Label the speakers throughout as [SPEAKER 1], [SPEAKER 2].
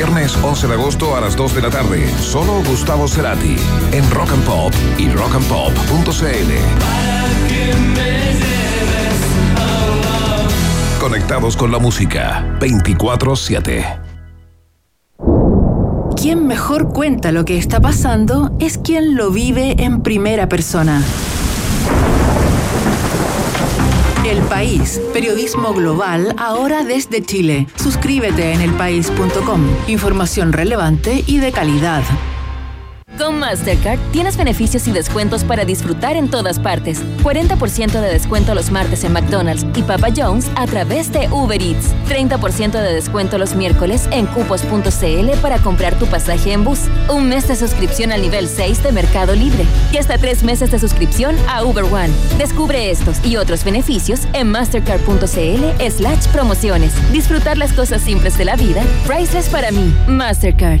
[SPEAKER 1] Viernes 11 de agosto a las 2 de la tarde. Solo Gustavo Cerati. En Rock and Pop y rockandpop.cl. Conectados con la música. 24-7.
[SPEAKER 2] Quien mejor cuenta lo que está pasando es quien lo vive en primera persona. El País, periodismo global ahora desde Chile. Suscríbete en elpaís.com. Información relevante y de calidad.
[SPEAKER 3] Con Mastercard tienes beneficios y descuentos para disfrutar en todas partes. 40% de descuento los martes en McDonald's y Papa John's a través de Uber Eats. 30% de descuento los miércoles en cupos.cl para comprar tu pasaje en bus. Un mes de suscripción al nivel 6 de Mercado Libre. Y hasta tres meses de suscripción a Uber One. Descubre estos y otros beneficios en mastercard.cl slash promociones. Disfrutar las cosas simples de la vida. Priceless para mí. Mastercard.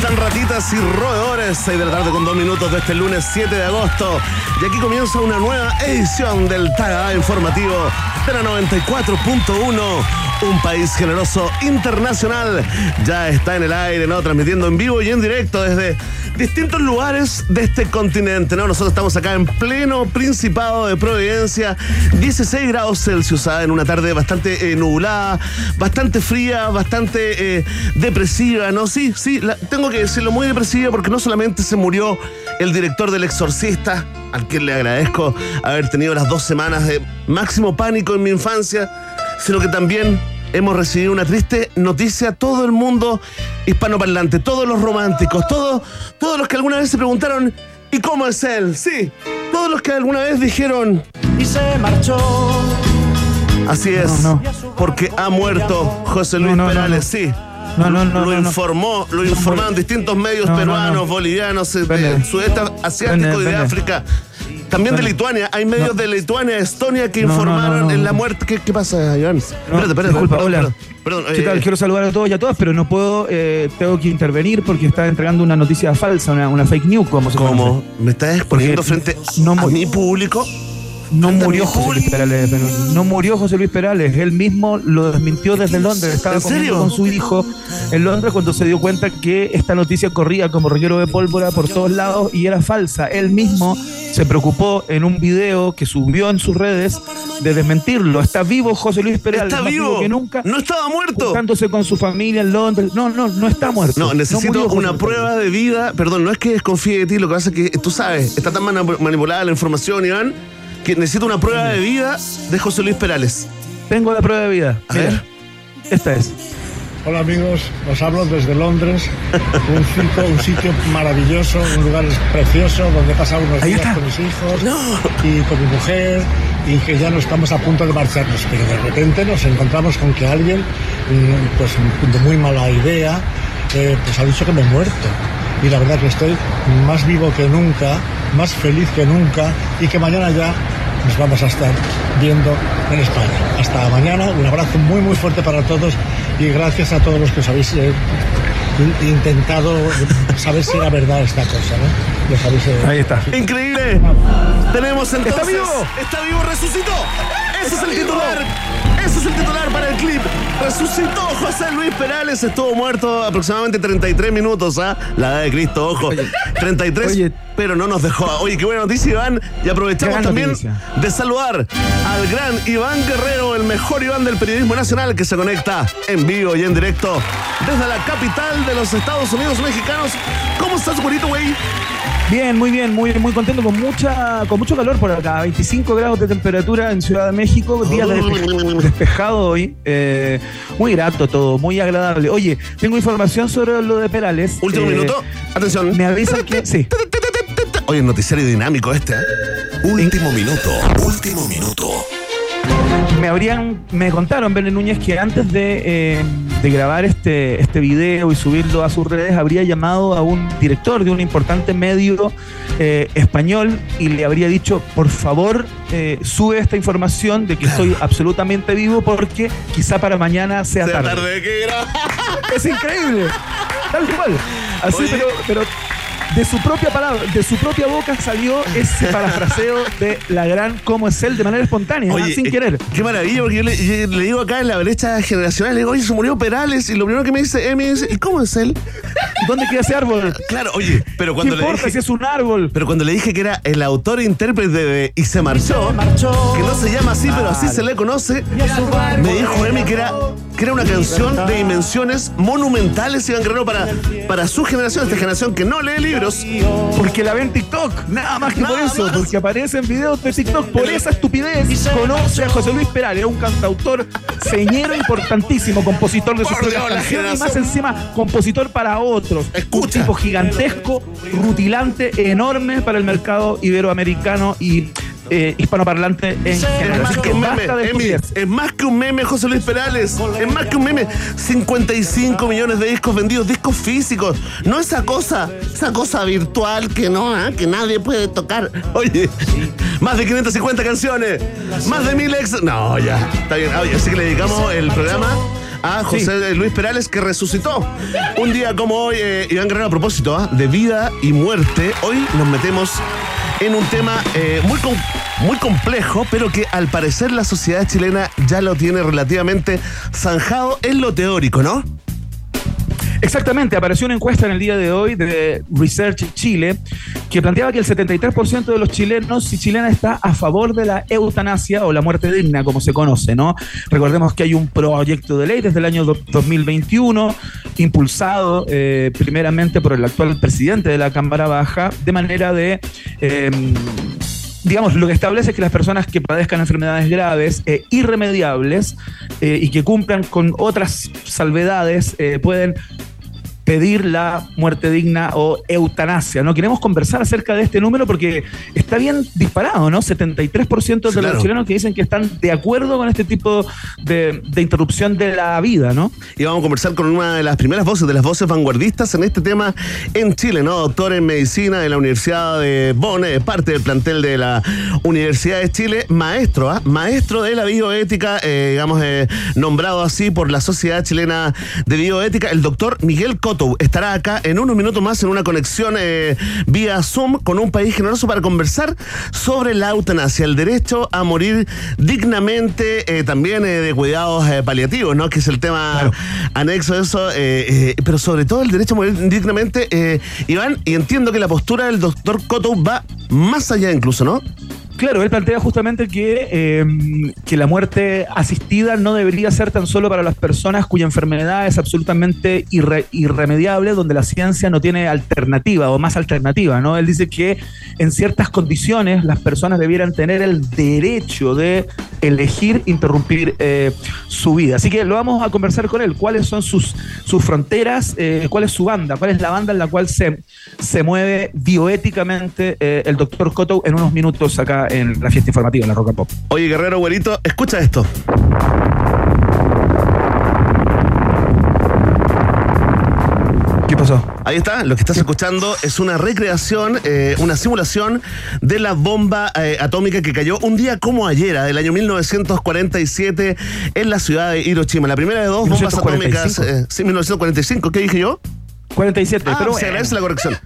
[SPEAKER 4] ¿Cómo están ratitas y roedores? 6 de la tarde con dos minutos de este lunes 7 de agosto. Y aquí comienza una nueva edición del Taga Informativo de la 94.1. Un país generoso internacional. Ya está en el aire, ¿no? Transmitiendo en vivo y en directo desde distintos lugares de este continente, ¿no? Nosotros estamos acá en pleno Principado de Providencia, 16 grados Celsius, ¿ah? en una tarde bastante eh, nublada, bastante fría, bastante eh, depresiva, ¿no? Sí, sí, la- tengo que decirlo, muy depresiva porque no solamente se murió el director del Exorcista, al que le agradezco haber tenido las dos semanas de máximo pánico en mi infancia, sino que también hemos recibido una triste noticia. Todo el mundo hispanoparlante, todos los románticos, todos, todos los que alguna vez se preguntaron, ¿y cómo es él? Sí, todos los que alguna vez dijeron,
[SPEAKER 5] y se marchó.
[SPEAKER 4] así es,
[SPEAKER 6] No,
[SPEAKER 4] porque ha muerto José Luis
[SPEAKER 6] No, no, no,
[SPEAKER 4] Perales,
[SPEAKER 6] no.
[SPEAKER 4] sí.
[SPEAKER 6] No, no, no,
[SPEAKER 4] Lo informó, lo informaron distintos medios
[SPEAKER 6] No, no,
[SPEAKER 4] peruanos,
[SPEAKER 6] no.
[SPEAKER 4] bolivianos, eh, del sudeste asiático y de. África. También de. Lituania. Hay medios de Lituania, Estonia que informaron en la muerte. ¿Qué, qué pasa, Iván? espérate, espérate.
[SPEAKER 6] disculpa,
[SPEAKER 4] perdón,
[SPEAKER 6] hola.
[SPEAKER 4] Perdón, perdón,
[SPEAKER 6] ¿Qué
[SPEAKER 4] eh,
[SPEAKER 6] tal? Quiero saludar a todos y a todas, pero no puedo, eh, tengo que intervenir porque está entregando una noticia falsa, una, una fake news, como se
[SPEAKER 4] ¿Cómo?
[SPEAKER 6] conoce.
[SPEAKER 4] ¿Me estás exponiendo frente
[SPEAKER 6] no
[SPEAKER 4] a mi público?
[SPEAKER 6] No murió José Luis. Perales, no murió José Luis Perales, él mismo lo desmintió desde Londres, estaba
[SPEAKER 4] ¿En serio?
[SPEAKER 6] con su hijo en Londres cuando se dio cuenta que esta noticia corría como reguero de pólvora por todos lados y era falsa. Él mismo se preocupó en un video que subió en sus redes de desmentirlo. Está vivo José Luis Perales,
[SPEAKER 4] ¿Está
[SPEAKER 6] más
[SPEAKER 4] vivo?
[SPEAKER 6] que nunca.
[SPEAKER 4] ¿No estaba muerto?
[SPEAKER 6] juntándose con su familia en Londres. No, no, no está muerto.
[SPEAKER 4] No, necesito una prueba de vida. Perdón, no es que desconfíe de ti, lo que pasa es que tú sabes, está tan mani- manipulada la información, Iván, que necesito una prueba de vida de José Luis Perales.
[SPEAKER 6] Tengo la prueba de vida.
[SPEAKER 4] A
[SPEAKER 6] Mira,
[SPEAKER 4] ver.
[SPEAKER 6] Esta es.
[SPEAKER 5] Hola amigos, os hablo desde Londres, un sitio, un sitio maravilloso, un lugar precioso donde he pasado unos
[SPEAKER 6] Ahí
[SPEAKER 5] días
[SPEAKER 6] está.
[SPEAKER 5] con mis hijos y con mi mujer y que ya no estamos a punto de marcharnos, pero de repente nos encontramos con que alguien, mm, pues de muy mala idea, eh, pues ha dicho que me he muerto. Y la verdad que estoy más vivo que nunca, más feliz que nunca y que mañana ya nos vamos a estar viendo en España. Hasta mañana, un abrazo muy muy fuerte para todos y gracias a todos los que os habéis eh, in- intentado saber si era verdad esta cosa. ¿no? avise.
[SPEAKER 6] Ahí está.
[SPEAKER 4] Increíble. Tenemos entonces.
[SPEAKER 6] ¡Está vivo!
[SPEAKER 4] ¡Está vivo! ¡Resucitó! Ese es el titular. Ese es el titular para el clip. Resucitó José Luis Perales. Estuvo muerto aproximadamente 33 minutos. ¿ah? La edad de Cristo, ojo. 33,
[SPEAKER 6] oye.
[SPEAKER 4] pero no nos dejó. Oye, qué buena noticia, Iván. Y aprovechamos también
[SPEAKER 6] noticia.
[SPEAKER 4] de saludar al gran Iván Guerrero, el mejor Iván del periodismo nacional, que se conecta en vivo y en directo desde la capital de los Estados Unidos mexicanos. ¿Cómo estás, güerito, güey?
[SPEAKER 6] Bien, muy bien, muy, muy contento con mucha, con mucho calor por acá, 25 grados de temperatura en Ciudad de México, día despe- despejado hoy, eh, muy grato todo, muy agradable. Oye, tengo información sobre lo de Perales.
[SPEAKER 4] Último
[SPEAKER 6] eh,
[SPEAKER 4] minuto. Atención.
[SPEAKER 6] Me avisan que sí.
[SPEAKER 4] Oye, noticiario dinámico este, ¿eh?
[SPEAKER 1] Último minuto. Último minuto.
[SPEAKER 6] Me habrían, me contaron, Bene Núñez, que antes de, eh, de grabar este, este video y subirlo a sus redes, habría llamado a un director de un importante medio eh, español y le habría dicho, por favor, eh, sube esta información de que estoy absolutamente vivo porque quizá para mañana sea,
[SPEAKER 4] Sea
[SPEAKER 6] tarde.
[SPEAKER 4] tarde que gra-
[SPEAKER 6] Es increíble. Tal cual. Así,
[SPEAKER 4] Oye.
[SPEAKER 6] pero, pero de su propia palabra, de su propia boca salió ese parafraseo de la gran cómo es él de manera espontánea,
[SPEAKER 4] Oye,
[SPEAKER 6] sin
[SPEAKER 4] eh,
[SPEAKER 6] querer.
[SPEAKER 4] Qué maravilla, porque yo le, yo le digo acá en la brecha generacional, le digo, oye, se murió Perales, y lo primero que me dice Emi es, ¿y cómo es él?
[SPEAKER 6] ¿Dónde queda ese árbol?
[SPEAKER 4] Claro, oye, pero cuando
[SPEAKER 6] ¿Qué
[SPEAKER 4] le
[SPEAKER 6] importa
[SPEAKER 4] dije,
[SPEAKER 6] si es un árbol?
[SPEAKER 4] pero cuando le dije que era el autor e intérprete de Y se marchó, que no se llama así, pero así se le conoce, me dijo Emi que era, que era una canción de dimensiones monumentales, Iván Guerrero, para, para su generación, esta generación que no lee libros.
[SPEAKER 6] Porque la ven en TikTok, nada más que por eso,
[SPEAKER 4] más.
[SPEAKER 6] porque aparecen videos de TikTok por esa estupidez. Conoce a José Luis Perales, un cantautor señero importantísimo, compositor de sus propias canciones y más encima compositor para otros.
[SPEAKER 4] Escucha.
[SPEAKER 6] Un tipo gigantesco, rutilante, enorme para el mercado iberoamericano y eh, hispanoparlante en
[SPEAKER 4] Es
[SPEAKER 6] general.
[SPEAKER 4] más
[SPEAKER 6] Así
[SPEAKER 4] que un meme, Emi, es más que un meme, José Luis Perales. Es más que un meme. 55 millones de discos vendidos, discos físicos. No esa cosa, esa cosa virtual que no, ¿ah? que nadie puede tocar. Oye, más de 550 canciones, más de mil ex. No, ya, está bien. Oye, así que le dedicamos el programa a José Luis Perales que resucitó. Un día como hoy, eh, Iván Guerrero, a propósito ¿ah? de vida y muerte, hoy nos metemos en un tema eh, muy, muy complejo, pero que al parecer la sociedad chilena ya lo tiene relativamente zanjado en lo teórico, ¿no?
[SPEAKER 6] Exactamente, apareció una encuesta en el día de hoy de Research Chile que planteaba que el 73% de los chilenos y chilenas está a favor de la eutanasia o la muerte digna, como se conoce, ¿no? Recordemos que hay un proyecto de ley desde el año do- 2021 impulsado eh, primeramente por el actual presidente de la Cámara Baja de manera de... eh, digamos, lo que establece es que las personas que padezcan enfermedades graves, e irremediables, eh, y que cumplan con otras salvedades, eh, pueden pedir la muerte digna o eutanasia. No queremos conversar acerca de este número porque está bien disparado, ¿no? 73% de
[SPEAKER 4] Claro.
[SPEAKER 6] los chilenos que dicen que están de acuerdo con este tipo de, de interrupción de la vida, ¿no?
[SPEAKER 4] Y vamos a conversar con una de las primeras voces, de las voces vanguardistas en este tema en Chile, ¿no? Doctor en medicina de la Universidad de Bonn, eh, parte del plantel de la Universidad de Chile, maestro, ¿ah? Maestro de la bioética, eh, digamos, eh, nombrado así por la Sociedad Chilena de Bioética, el doctor Miguel Estará acá en unos minutos más en una conexión eh, vía Zoom con un país generoso para conversar sobre la eutanasia, el derecho a morir dignamente, eh, también eh, de cuidados paliativos, ¿no? Que es el tema anexo a eso, pero sobre todo el derecho a morir dignamente, Iván, y entiendo que la postura del doctor Coto va más allá incluso, ¿no?
[SPEAKER 6] Claro, él plantea justamente que, eh, que la muerte asistida no debería ser tan solo para las personas cuya enfermedad es absolutamente irre- irremediable, donde la ciencia no tiene alternativa o más alternativa, ¿no? Él dice que en ciertas condiciones las personas debieran tener el derecho de elegir interrumpir eh, su vida. Así que lo vamos a conversar con él. ¿Cuáles son sus, sus fronteras? Eh, ¿Cuál es su banda? ¿Cuál es la banda en la cual se, se mueve bioéticamente eh, el doctor Coto en unos minutos acá en la fiesta informativa, en la Roca Pop?
[SPEAKER 4] Oye, Guerrero, güerito, escucha esto.
[SPEAKER 6] ¿Qué pasó?
[SPEAKER 4] Ahí está, lo que estás escuchando es una recreación, eh, una simulación de la bomba eh, atómica que cayó un día como ayer, ah, del año 1947, en la ciudad de Hiroshima. La primera de dos bombas
[SPEAKER 6] 1945.
[SPEAKER 4] atómicas. eh, sí, 1945, ¿qué dije yo?
[SPEAKER 6] 47,
[SPEAKER 4] Ah,
[SPEAKER 6] pero
[SPEAKER 4] se agradece la corrección.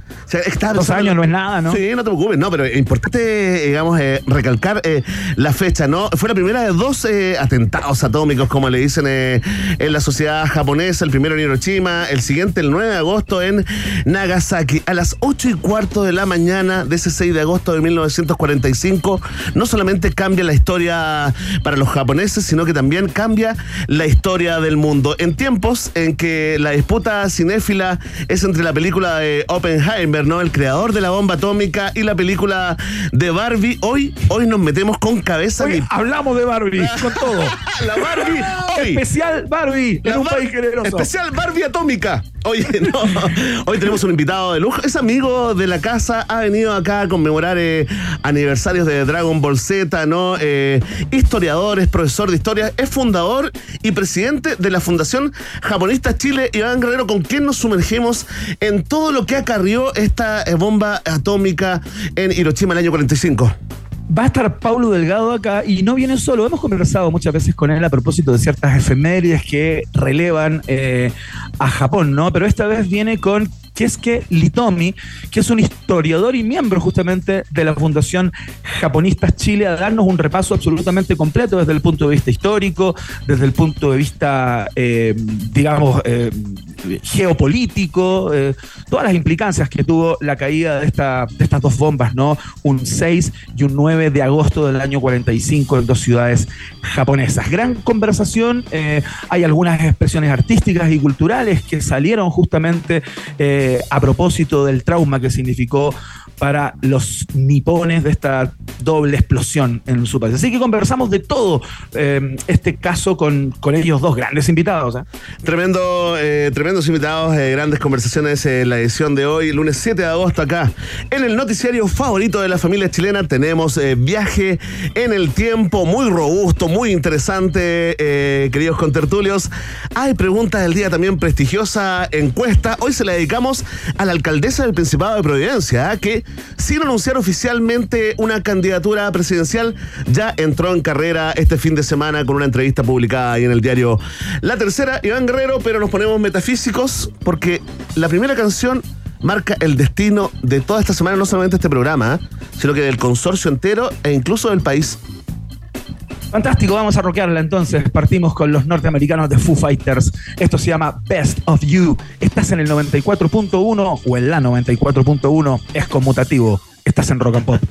[SPEAKER 6] Dos años no es nada, ¿no?
[SPEAKER 4] Sí, no te preocupes, no, pero es importante, digamos, eh, recalcar eh, la fecha, ¿no? Fue la primera de dos eh, atentados atómicos, como le dicen eh, en la sociedad japonesa, el primero en Hiroshima, el siguiente el 9 de agosto en Nagasaki. A las 8 y cuarto de la mañana de ese 6 de agosto de 1945, no solamente cambia la historia para los japoneses, sino que también cambia la historia del mundo. En tiempos en que la disputa cinéfila es entre la película de Oppenheimer, ¿no? El creador de la bomba atómica y la película de Barbie, hoy, hoy nos metemos con cabeza
[SPEAKER 6] Hoy
[SPEAKER 4] ni-
[SPEAKER 6] hablamos de Barbie, con todo.
[SPEAKER 4] la Barbie hoy.
[SPEAKER 6] Especial Barbie
[SPEAKER 4] La
[SPEAKER 6] en un
[SPEAKER 4] Bar-
[SPEAKER 6] país generoso.
[SPEAKER 4] Especial Barbie Atómica. Oye, no. Hoy tenemos un invitado de lujo. Es amigo de la casa. Ha venido acá a conmemorar eh, aniversarios de Dragon Ball Z, ¿no? Eh, historiador, es profesor de historia, es fundador y presidente de la Fundación Japonista Chile. Iván Guerrero, con quien nos sumergimos en todo lo que acarrió esta eh, bomba atómica en Hiroshima el año 45.
[SPEAKER 6] Va a estar Paulo Delgado acá y no viene solo. Hemos conversado muchas veces con él a propósito de ciertas efemérides que relevan eh, a Japón, ¿no? Pero esta vez viene con Keisuke Litomi, que es un historiador y miembro justamente de la Fundación Japonistas Chile, a darnos un repaso absolutamente completo desde el punto de vista histórico, desde el punto de vista, eh, digamos, eh, geopolítico, eh, todas las implicancias que tuvo la caída de, esta, de estas dos bombas, ¿no? Un 6 y un 9 de agosto del año 45 en dos ciudades japonesas. Gran conversación, hay algunas expresiones artísticas y culturales que salieron justamente a propósito del trauma que significó para los nipones de esta doble explosión en su país. Así que conversamos de todo eh, este caso con, con ellos dos grandes invitados. ¿eh?
[SPEAKER 4] Tremendo, eh, tremendos invitados, grandes conversaciones en la edición de hoy, lunes 7 de agosto acá. En el noticiario favorito de la familia chilena tenemos viaje en el tiempo, muy robusto, muy interesante, queridos contertulios. Hay preguntas del día también, prestigiosa encuesta. Hoy se la dedicamos a la alcaldesa del Principado de Providencia, ¿ah? que sin anunciar oficialmente una candidatura presidencial, ya entró en carrera este fin de semana con una entrevista publicada ahí en el diario La Tercera, Iván Guerrero, pero nos ponemos metafísicos porque la primera canción marca el destino de toda esta semana, no solamente este programa, ¿eh? sino que del consorcio entero e incluso del país.
[SPEAKER 6] Fantástico, vamos a rockearla entonces. Partimos con los norteamericanos de Foo Fighters. Esto se llama Best of You. Estás en el 94.1 o en la 94.1. Es conmutativo. Estás en Rock and Pop.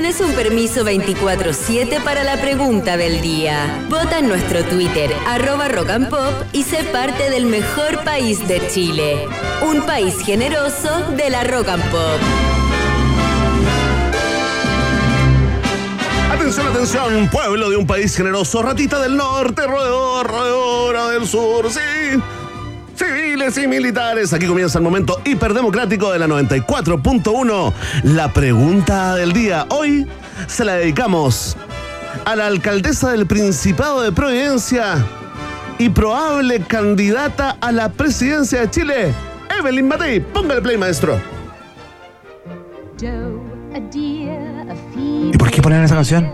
[SPEAKER 7] Tienes un permiso 24-7 para la pregunta del día. Vota en nuestro Twitter, arroba Rock and Pop, y sé parte del mejor país de Chile. Un país generoso de la Rock and Pop.
[SPEAKER 4] Atención, atención, pueblo de un país generoso, ratita del norte, roedor, roedora del sur, sí. Civiles y militares, aquí comienza el momento hiperdemocrático de la 94.1. La pregunta del día. Hoy se la dedicamos a la alcaldesa del Principado de Providencia y probable candidata a la presidencia de Chile, Evelyn Matei. Póngale play, maestro.
[SPEAKER 6] ¿Y por qué poner esa canción?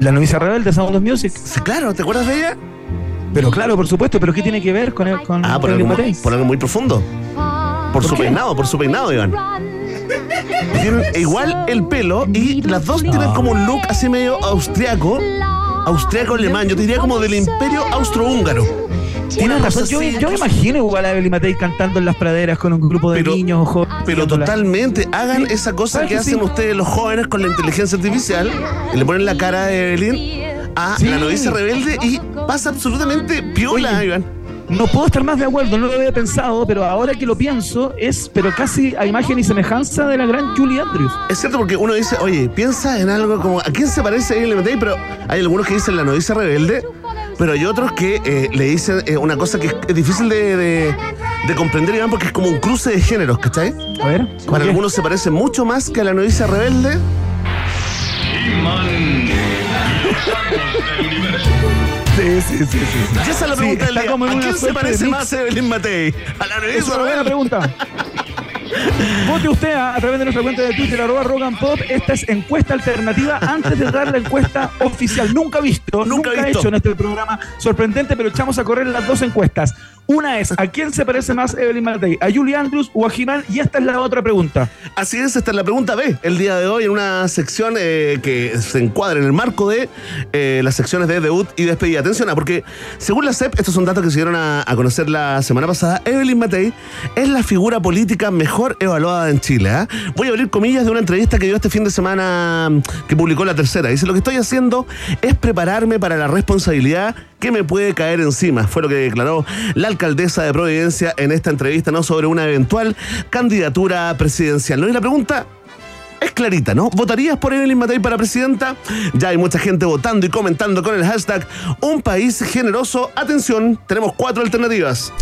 [SPEAKER 6] La novicia rebelde, Sound of Music.
[SPEAKER 4] Claro, ¿te acuerdas de ella?
[SPEAKER 6] Pero claro, por supuesto, pero ¿qué tiene que ver con, el, con
[SPEAKER 4] Ah, por algo, muy, por algo muy profundo. Por, su
[SPEAKER 6] qué?
[SPEAKER 4] peinado, por su peinado, Iván. Tienen igual el pelo y las dos tienen como un look así medio austriaco, austriaco alemán, yo te diría como del imperio austrohúngaro.
[SPEAKER 6] Tienes razón. Yo, yo me imagino igual a Evelyn Matei cantando en las praderas con un grupo de
[SPEAKER 4] Pero-
[SPEAKER 6] niños jóvenes.
[SPEAKER 4] Pero totalmente, hagan esa cosa
[SPEAKER 6] ¿sabes
[SPEAKER 4] que
[SPEAKER 6] que
[SPEAKER 4] hacen ustedes los jóvenes con la inteligencia artificial y le ponen la cara de Evelyn a
[SPEAKER 6] Sí.
[SPEAKER 4] la novicia rebelde y pasa absolutamente piola,
[SPEAKER 6] Oye.
[SPEAKER 4] Iván.
[SPEAKER 6] No puedo estar más de acuerdo, no lo había pensado, pero ahora que lo pienso, es pero casi a imagen y semejanza de la gran Julie Andrews.
[SPEAKER 4] Es cierto porque uno dice, oye, piensa en algo como, ¿a quién se parece Matei? Pero hay algunos que dicen la novicia rebelde, pero hay otros que eh, le dicen eh, una cosa que es, es difícil de, de- de comprender, Iván, porque es como un cruce de géneros, ¿cachai?
[SPEAKER 6] A ver. ¿cómo
[SPEAKER 4] Para algunos se parece mucho más que a la novicia rebelde.
[SPEAKER 6] Sí, sí, sí, sí. sí.
[SPEAKER 4] Y esa es la
[SPEAKER 6] Sí,
[SPEAKER 4] pregunta del
[SPEAKER 6] está
[SPEAKER 4] día.
[SPEAKER 6] como en
[SPEAKER 4] ¿A
[SPEAKER 6] una
[SPEAKER 4] quién se
[SPEAKER 6] suerte
[SPEAKER 4] parece más Evelyn Matei? ¿A la
[SPEAKER 6] Es una buena pregunta. Vote usted a, a través de nuestra cuenta de Twitter, arroba Rock and Pop. Esta es encuesta alternativa antes de dar la encuesta oficial. Nunca visto,
[SPEAKER 4] Nunca
[SPEAKER 6] nunca,
[SPEAKER 4] visto.
[SPEAKER 6] hecho en este programa. Sorprendente, pero echamos a correr las dos encuestas. Una es, ¿a quién se parece más Evelyn Matei? ¿A Julie Andrews o a Jimán? Y esta es la otra pregunta.
[SPEAKER 4] Así es, esta es la pregunta B el día de hoy en una sección eh, que se encuadra en el marco de eh, las secciones de debut y despedida. Atención, ah, porque según la CEP, estos son datos que se dieron a, conocer la semana pasada, Evelyn Matei es la figura política mejor evaluada en Chile. ¿ah? Voy a abrir comillas de una entrevista que dio este fin de semana mm, que publicó la tercera. Dice, lo que estoy haciendo es prepararme para la responsabilidad que me puede caer encima. Fue lo que declaró la alcaldesa de Providencia en esta entrevista, ¿no? Sobre una eventual candidatura presidencial. ¿No? Y la pregunta es clarita, ¿no? ¿Votarías por Evelyn Matei para presidenta? Ya hay mucha gente votando y comentando con el hashtag Un país generoso. Atención, tenemos cuatro alternativas.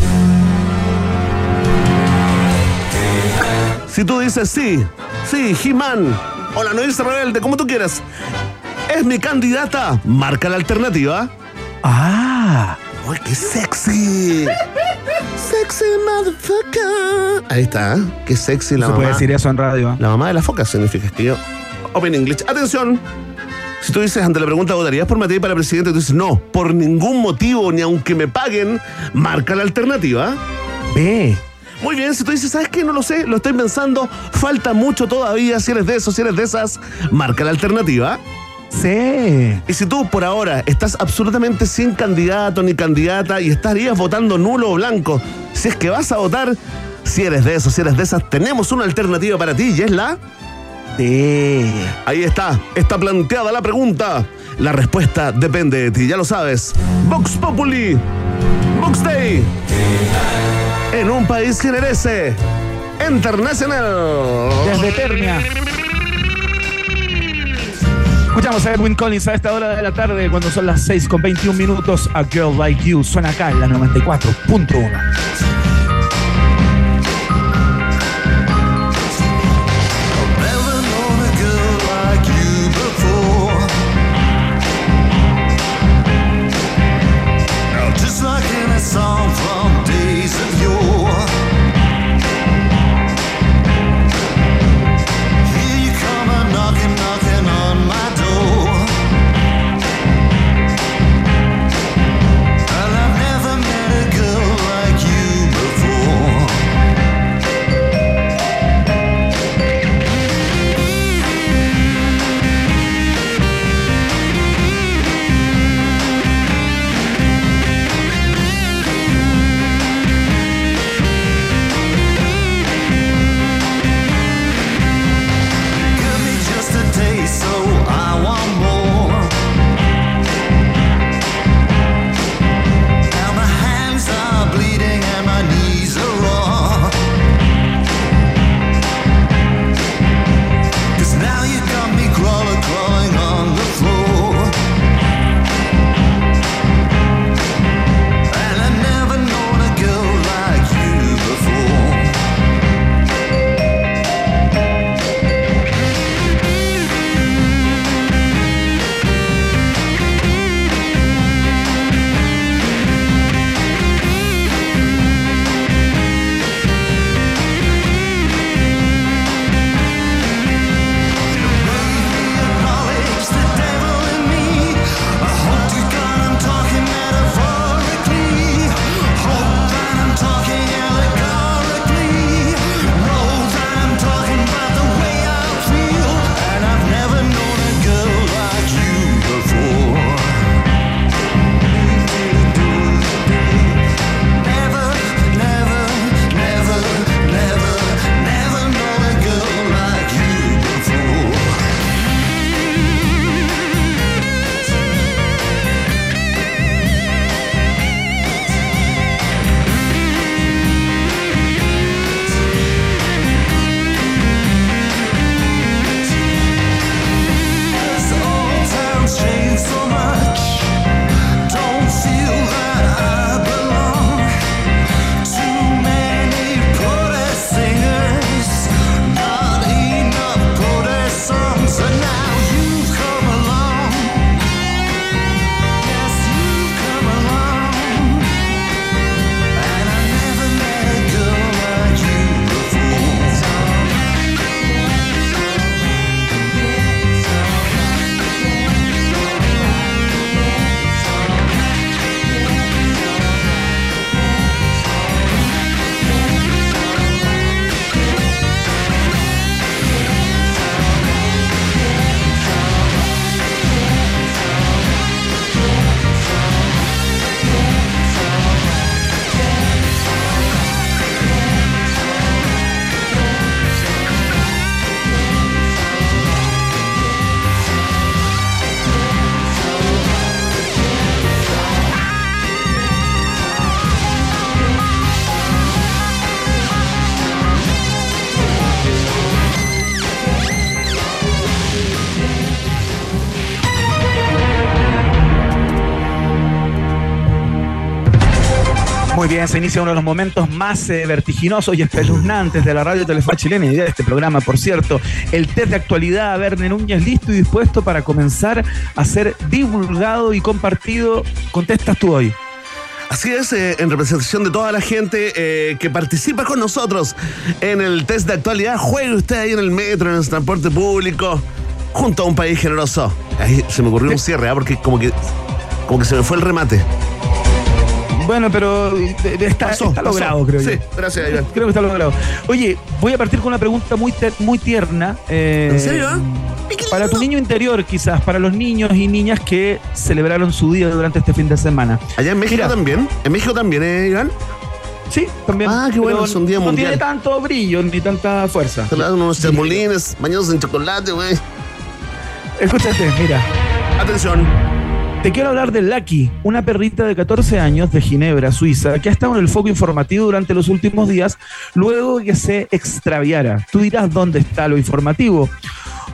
[SPEAKER 4] Si tú dices sí, sí, He-Man o la novicia rebelde, como tú quieras, es mi candidata, marca la alternativa.
[SPEAKER 6] Ah,
[SPEAKER 4] ¡Uy, qué sexy! ¡Sexy motherfucker! Ahí está, ¿eh? qué sexy la
[SPEAKER 6] se
[SPEAKER 4] mamá.
[SPEAKER 6] puede decir eso en radio. ¿eh?
[SPEAKER 4] La mamá de la foca significa que yo. Open English. Atención. Si tú dices ante la pregunta, ¿votarías por Matei para presidente? Tú dices, no, por ningún motivo, ni aunque me paguen, marca la alternativa.
[SPEAKER 6] Ve.
[SPEAKER 4] Muy bien, si tú dices, ¿sabes qué? No lo sé, lo estoy pensando, falta mucho todavía, si eres de esos, si eres de esas, marca la alternativa.
[SPEAKER 6] Sí.
[SPEAKER 4] Y si tú por ahora estás absolutamente sin candidato ni candidata y estarías votando nulo o blanco, si es que vas a votar, si eres de esos, si eres de esas, tenemos una alternativa para ti y es la...
[SPEAKER 6] Sí.
[SPEAKER 4] Ahí está, está planteada la pregunta. La respuesta depende de ti, ya lo sabes. Vox Populi, Vox Day. En un país que merece. Internacional.
[SPEAKER 6] Desde Eternia. Escuchamos a Edwin Collins a esta hora de la tarde, cuando son las 6 con 21 minutos. A Girl Like You suena acá en la 94.1. Muy bien, se inicia uno de los momentos más eh, vertiginosos y espeluznantes de la radio telefónica chilena y de este programa, por cierto. El test de actualidad, Verne Núñez, listo y dispuesto para comenzar a ser divulgado y compartido. Contestas tú hoy.
[SPEAKER 4] Así es, eh, en representación de toda la gente eh, que participa con nosotros en el test de actualidad, juegue usted ahí en el metro, en el transporte público, junto a un país generoso. Ahí se me ocurrió un cierre, ¿ah? porque como que, como que se me fue el remate.
[SPEAKER 6] Bueno, pero de- de- está,
[SPEAKER 4] Pasó,
[SPEAKER 6] está
[SPEAKER 4] pasó.
[SPEAKER 6] logrado, creo yo.
[SPEAKER 4] Sí, gracias, Iván.
[SPEAKER 6] Creo que está logrado. Oye, voy a partir con una pregunta muy, muy tierna. eh,
[SPEAKER 4] ¿En serio?
[SPEAKER 6] Para tu niño interior, quizás, para los niños y niñas que celebraron su día durante este fin de semana.
[SPEAKER 4] Allá en México
[SPEAKER 6] Mira.
[SPEAKER 4] también. En México también, ¿eh, Iván?
[SPEAKER 6] Sí, también.
[SPEAKER 4] Ah, qué bueno, es un día
[SPEAKER 6] no
[SPEAKER 4] mundial.
[SPEAKER 6] tiene tanto brillo ni tanta fuerza.
[SPEAKER 4] Dan unos bañados en chocolate, güey.
[SPEAKER 6] Escúchate, mira.
[SPEAKER 4] Atención.
[SPEAKER 6] Te quiero hablar de Lucky, una perrita de 14 años de Ginebra, Suiza, que ha estado en el foco informativo durante los últimos días luego de que se extraviara. Tú dirás dónde está lo informativo.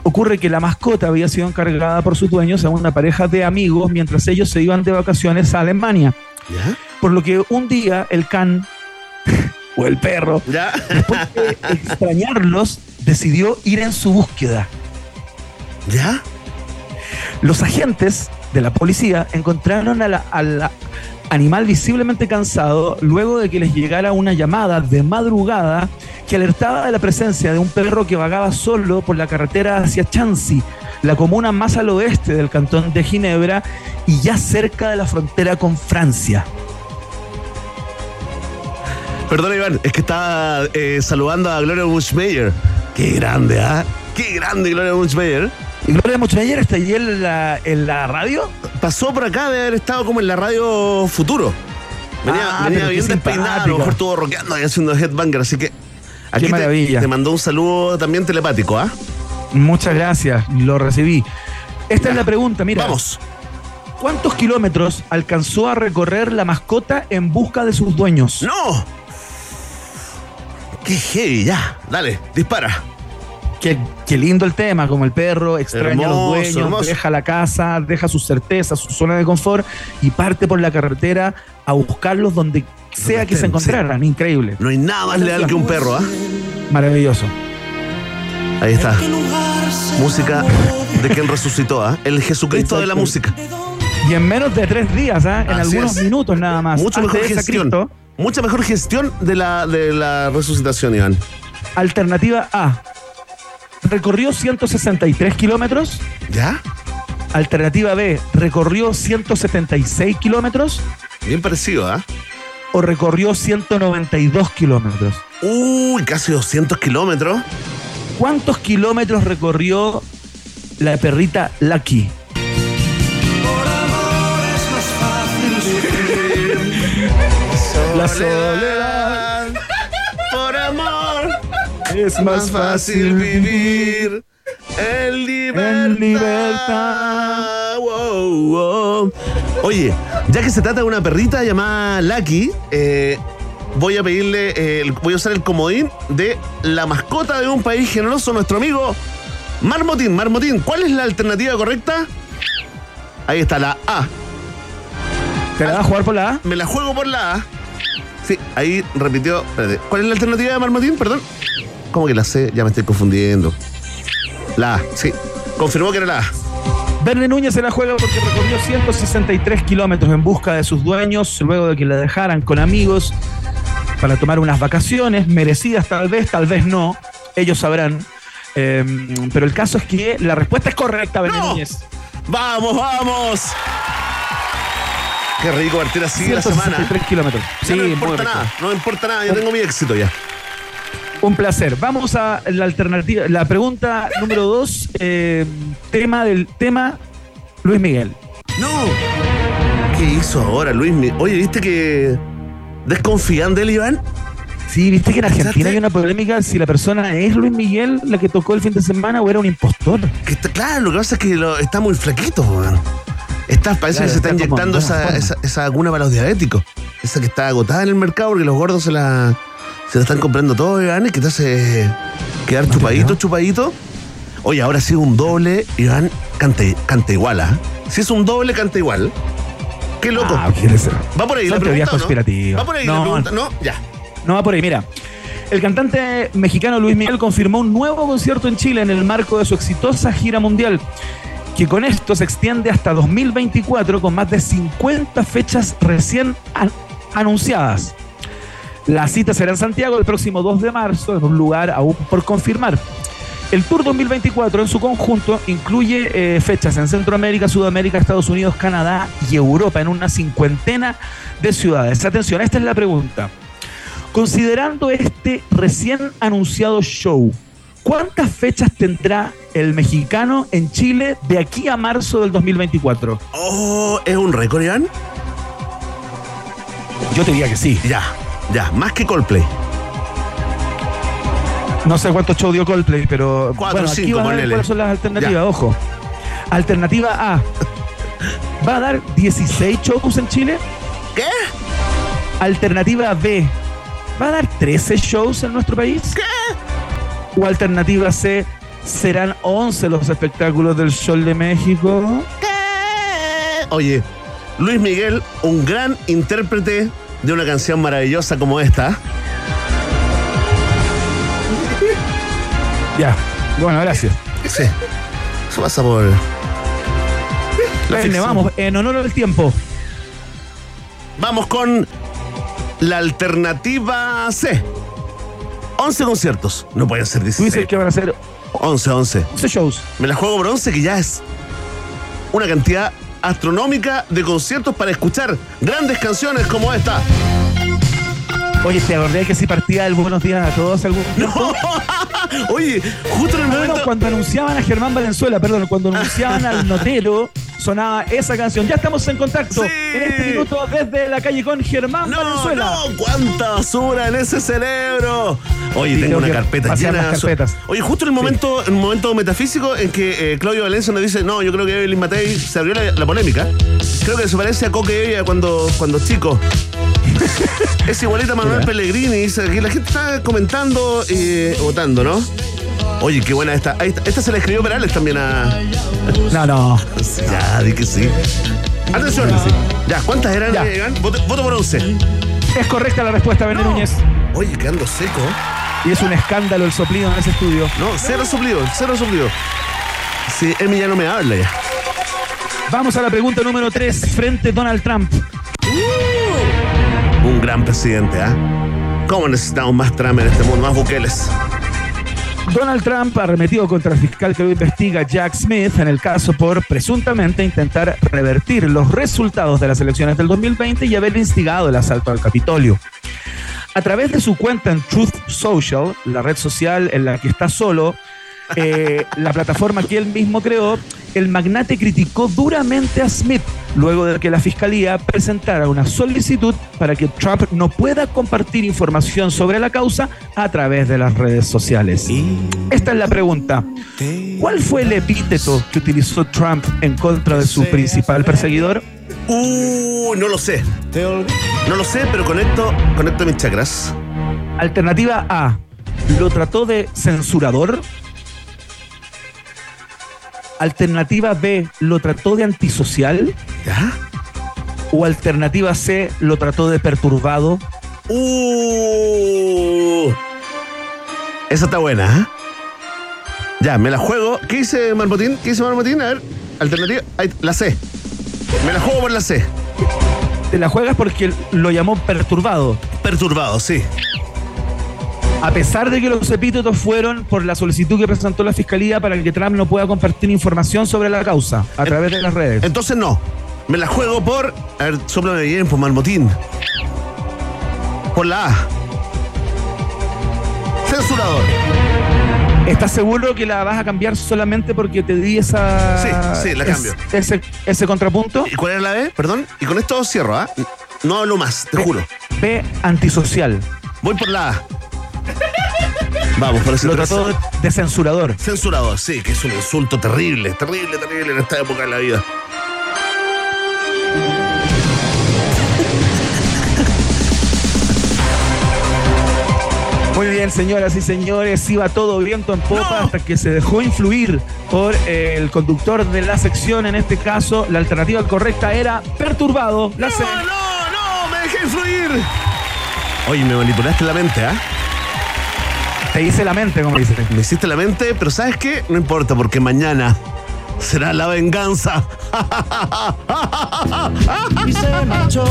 [SPEAKER 6] Ocurre que la mascota había sido encargada por sus dueños a una pareja de amigos mientras ellos se iban de vacaciones a Alemania.
[SPEAKER 4] ¿Ya?
[SPEAKER 6] Por lo que un día el can o el perro,
[SPEAKER 4] ¿Ya?
[SPEAKER 6] después de extrañarlos, decidió ir en su búsqueda.
[SPEAKER 4] ¿Ya?
[SPEAKER 6] Los agentes de la policía encontraron a al animal visiblemente cansado luego de que les llegara una llamada de madrugada que alertaba de la presencia de un perro que vagaba solo por la carretera hacia Chancy, la comuna más al oeste del cantón de Ginebra y ya cerca de la frontera con Francia.
[SPEAKER 4] Perdona, Iván, es que estaba eh, saludando a Gloria Bushmeyer. Qué grande, ¿ah? Qué grande Gloria Bushmeyer.
[SPEAKER 6] ¿Y Gloria Muchayer está allí en la, en la radio?
[SPEAKER 4] Pasó por acá de haber estado como en la radio Futuro. Venía,
[SPEAKER 6] Ah,
[SPEAKER 4] venía
[SPEAKER 6] pero qué
[SPEAKER 4] bien despeinada, a lo mejor estuvo rockeando y haciendo headbanger, así que aquí te,
[SPEAKER 6] maravilla.
[SPEAKER 4] te mandó un saludo también telepático, ¿ah?
[SPEAKER 6] Muchas gracias, lo recibí. Esta es la pregunta, mira.
[SPEAKER 4] Vamos.
[SPEAKER 6] ¿Cuántos kilómetros alcanzó a recorrer la mascota en busca de sus dueños?
[SPEAKER 4] ¡No! ¡Qué heavy! Ya, dale, dispara.
[SPEAKER 6] Qué, qué lindo el tema, como el perro extraña a los dueños,
[SPEAKER 4] hermoso.
[SPEAKER 6] deja la casa, deja sus certezas, su zona de confort y parte por la carretera a buscarlos donde sea que se encontraran. Increíble,
[SPEAKER 4] No hay nada más leal que un perro, ¿ah?
[SPEAKER 6] maravilloso.
[SPEAKER 4] Ahí está. Música de quien resucitó, ¿ah? El Jesucristo de la música.
[SPEAKER 6] Y en menos de tres días, ¿ah? en
[SPEAKER 4] Así
[SPEAKER 6] algunos
[SPEAKER 4] es.
[SPEAKER 6] minutos nada más.
[SPEAKER 4] Mucho
[SPEAKER 6] Antes
[SPEAKER 4] mejor gestión.
[SPEAKER 6] Cristo,
[SPEAKER 4] Mucha mejor gestión de la, de la resucitación, Iván.
[SPEAKER 6] alternativa A. Recorrió 163 kilómetros.
[SPEAKER 4] ¿Ya?
[SPEAKER 6] Alternativa B. Recorrió 176 kilómetros.
[SPEAKER 4] Bien parecido, ¿ah?
[SPEAKER 6] O recorrió 192 kilómetros.
[SPEAKER 4] Uy, casi 200 kilómetros.
[SPEAKER 6] ¿Cuántos kilómetros recorrió la perrita Lucky? La soledad es
[SPEAKER 4] Más fácil vivir en libertad.
[SPEAKER 6] En libertad.
[SPEAKER 4] Wow, wow. Oye, ya que se trata de una perrita llamada Lucky, eh, voy a pedirle, eh, voy a usar el comodín de la mascota de un país generoso, nuestro amigo Marmotín. Marmotín, ¿cuál es la alternativa correcta? Ahí está la A.
[SPEAKER 6] ¿Te la vas a jugar por la A?
[SPEAKER 4] Me la juego por la A. Sí, ahí repitió. espérate, ¿Cuál es la alternativa de Marmotín? Perdón. ¿Cómo que la C? Ya me estoy confundiendo. La A, sí. Confirmó que era la A.
[SPEAKER 6] Verne Núñez se la juega porque recorrió 163 kilómetros en busca de sus dueños luego de que la dejaran con amigos para tomar unas vacaciones, merecidas tal vez, tal vez no, ellos sabrán. Eh, pero el caso es que la respuesta es correcta, Verne
[SPEAKER 4] ¡No!
[SPEAKER 6] Núñez.
[SPEAKER 4] ¡Vamos, vamos! Qué rico partir así la semana.
[SPEAKER 6] 163 kilómetros.
[SPEAKER 4] Ya
[SPEAKER 6] Sí,
[SPEAKER 4] no importa nada, no me importa nada, ya tengo mi éxito ya.
[SPEAKER 6] Un placer. Vamos a la alternativa, la pregunta número dos, eh, tema del tema Luis Miguel.
[SPEAKER 4] No. ¿Qué hizo ahora Luis? Mi- Oye, ¿viste que desconfían de él, Iván?
[SPEAKER 6] Sí, viste que en Argentina hay una polémica si la persona es Luis Miguel la que tocó el fin de semana o era un impostor.
[SPEAKER 4] Que está, claro, lo que pasa es que lo- está muy flaquito, weón. Está, parece
[SPEAKER 6] Claro,
[SPEAKER 4] que se está, inyectando esa, esa, esa vacuna para los diabéticos. Esa que está agotada en el mercado porque los gordos se la, se la están comprando todo, Iván, y que te hace quedar chupadito, chupadito. Oye, ahora sí un doble, Iván, canta, canta igual, ¿ah? Si es un doble, canta igual. Qué loco.
[SPEAKER 6] Ah.
[SPEAKER 4] ¿Va por ahí
[SPEAKER 6] Son
[SPEAKER 4] la pregunta? no? ¿Va por ahí
[SPEAKER 6] No,
[SPEAKER 4] la pregunta? No, ya.
[SPEAKER 6] No va por ahí, mira. El cantante mexicano Luis Miguel confirmó un nuevo concierto en Chile en el marco de su exitosa gira mundial, que con esto se extiende hasta 2024 con más de 50 fechas recién an- anunciadas. La cita será en Santiago el próximo 2 de marzo, en un lugar aún por confirmar. El Tour 2024 en su conjunto incluye eh, fechas en Centroamérica, Sudamérica, Estados Unidos, Canadá y Europa en una cincuentena de ciudades. Atención, esta es la pregunta. Considerando este recién anunciado show, ¿cuántas fechas tendrá el mexicano en Chile de aquí a marzo del 2024?
[SPEAKER 4] Oh, ¿es un récord, Iván?
[SPEAKER 6] Yo te diría que sí.
[SPEAKER 4] Ya, ya. Más que Coldplay.
[SPEAKER 6] No sé cuántos shows dio Coldplay, pero
[SPEAKER 4] Cuatro,
[SPEAKER 6] bueno, aquí
[SPEAKER 4] cinco,
[SPEAKER 6] van a ver
[SPEAKER 4] ponele.
[SPEAKER 6] cuáles son las alternativas,
[SPEAKER 4] Ya.
[SPEAKER 6] ojo. Alternativa A. ¿Va a dar 16 shows en Chile?
[SPEAKER 4] ¿Qué?
[SPEAKER 6] Alternativa B. ¿Va a dar 13 shows en nuestro país?
[SPEAKER 4] ¿Qué?
[SPEAKER 6] O alternativa C. ¿Serán 11 los espectáculos del Sol de México?
[SPEAKER 4] ¿Qué? Oye, Luis Miguel, un gran intérprete de una canción maravillosa como esta.
[SPEAKER 6] Ya. Bueno, gracias.
[SPEAKER 4] Sí. Eso pasa por. Ficción.
[SPEAKER 6] vamos, en honor al tiempo.
[SPEAKER 4] Vamos con la alternativa C. 11 conciertos. No pueden ser
[SPEAKER 6] Tú dices
[SPEAKER 4] 16.
[SPEAKER 6] que van a ser
[SPEAKER 4] 11, 11.
[SPEAKER 6] 11 shows.
[SPEAKER 4] Me la juego por 11, que ya es una cantidad astronómica de conciertos para escuchar grandes canciones como esta.
[SPEAKER 6] Oye, ¿te acordás que si partía el Buenos Días a todos algún tiempo?
[SPEAKER 4] Oye, justo en el
[SPEAKER 6] no,
[SPEAKER 4] momento.
[SPEAKER 6] no, cuando anunciaban a Germán Valenzuela, perdón, cuando anunciaban al notero, sonaba esa canción. Ya estamos en contacto
[SPEAKER 4] Sí.
[SPEAKER 6] en este minuto desde la calle con Germán
[SPEAKER 4] No,
[SPEAKER 6] Valenzuela.
[SPEAKER 4] no, cuánta basura en ese cerebro. Oye,
[SPEAKER 6] Sí,
[SPEAKER 4] tengo una carpeta llena de
[SPEAKER 6] carpetas.
[SPEAKER 4] Oye, justo en el momento, en un momento metafísico en que eh, Claudio Valencia nos dice, no, yo creo que Evelyn Matei se abrió la, la polémica. Creo que se parece a Coque Evia cuando, cuando chico. es igualita a Manuel. Pellegrini. Dice que la gente está comentando y votando, ¿no? Oye, qué buena esta. Esta se la escribió Perales también a.
[SPEAKER 6] No, no.
[SPEAKER 4] Ya, di que sí. Atención. Ya, ¿cuántas eran?
[SPEAKER 6] Ya.
[SPEAKER 4] eh? Voto, voto por 11.
[SPEAKER 6] Es correcta la respuesta, Bené Núñez.
[SPEAKER 4] Oye, quedando seco.
[SPEAKER 6] Y es un escándalo el soplido en ese estudio.
[SPEAKER 4] No, cero suplido, cero suplido. Sí, Emi ya no me habla ya.
[SPEAKER 6] Vamos a la pregunta número 3, frente Donald Trump.
[SPEAKER 4] Un gran presidente, ¿ah? ¿Cómo necesitamos más trama en este mundo, más buqueles?
[SPEAKER 6] Donald Trump arremetió contra el fiscal que lo investiga, Jack Smith, en el caso por presuntamente intentar revertir los resultados de las elecciones del 2020 y haber instigado el asalto al Capitolio. A través de su cuenta en Truth Social, la red social en la que está solo, eh, la plataforma que él mismo creó, el magnate criticó duramente a Smith luego de que la fiscalía presentara una solicitud para que Trump no pueda compartir información sobre la causa a través de las redes sociales. Esta es la pregunta. ¿Cuál fue el epíteto que utilizó Trump en contra de su principal perseguidor?
[SPEAKER 4] Uh, no lo sé. No lo sé, pero conecto, conecto mis chakras.
[SPEAKER 6] Alternativa A. ¿Lo trató de censurador? Alternativa B. ¿Lo trató de antisocial?
[SPEAKER 4] ¿Ya?
[SPEAKER 6] ¿O alternativa C. ¿Lo trató de perturbado?
[SPEAKER 4] Uh. Esa está buena, ¿ah? Ya, me la juego. ¿Qué dice Marmotín? ¿Qué dice Marmotín? A ver, alternativa. Ahí, la C. Me la juego por la C.
[SPEAKER 6] Te la juegas porque lo llamó perturbado.
[SPEAKER 4] Perturbado, sí.
[SPEAKER 6] A pesar de que los epítetos fueron por la solicitud que presentó la fiscalía para que Trump no pueda compartir información sobre la causa a través de las redes.
[SPEAKER 4] Entonces no. Me la juego por. A ver, soplame bien, por Marmotín. Por la A. Censurador.
[SPEAKER 6] ¿Estás seguro que la vas a cambiar solamente porque te di esa.
[SPEAKER 4] Sí, sí, la
[SPEAKER 6] es-
[SPEAKER 4] cambio.
[SPEAKER 6] ese, ese contrapunto?
[SPEAKER 4] ¿Y cuál era la B? Perdón. Y con esto cierro, ¿ah? No hablo más, te juro.
[SPEAKER 6] B, antisocial.
[SPEAKER 4] Voy por la A. Vamos, por ese
[SPEAKER 6] Lo trató de, de censurador.
[SPEAKER 4] Censurador, sí, que es un insulto terrible, terrible, terrible en esta época de la vida.
[SPEAKER 6] Muy bien, señoras y señores, iba todo viento en popa hasta que se dejó influir por eh, el conductor de la sección. En este caso, la alternativa correcta era perturbado. La
[SPEAKER 4] No, no, no, me dejé influir. Oye, me manipulaste la mente, ¿ah?
[SPEAKER 6] Te hice la mente, como dice.
[SPEAKER 4] Me hiciste la mente, pero ¿sabes qué? No importa, porque mañana será la venganza.
[SPEAKER 8] Y se marchó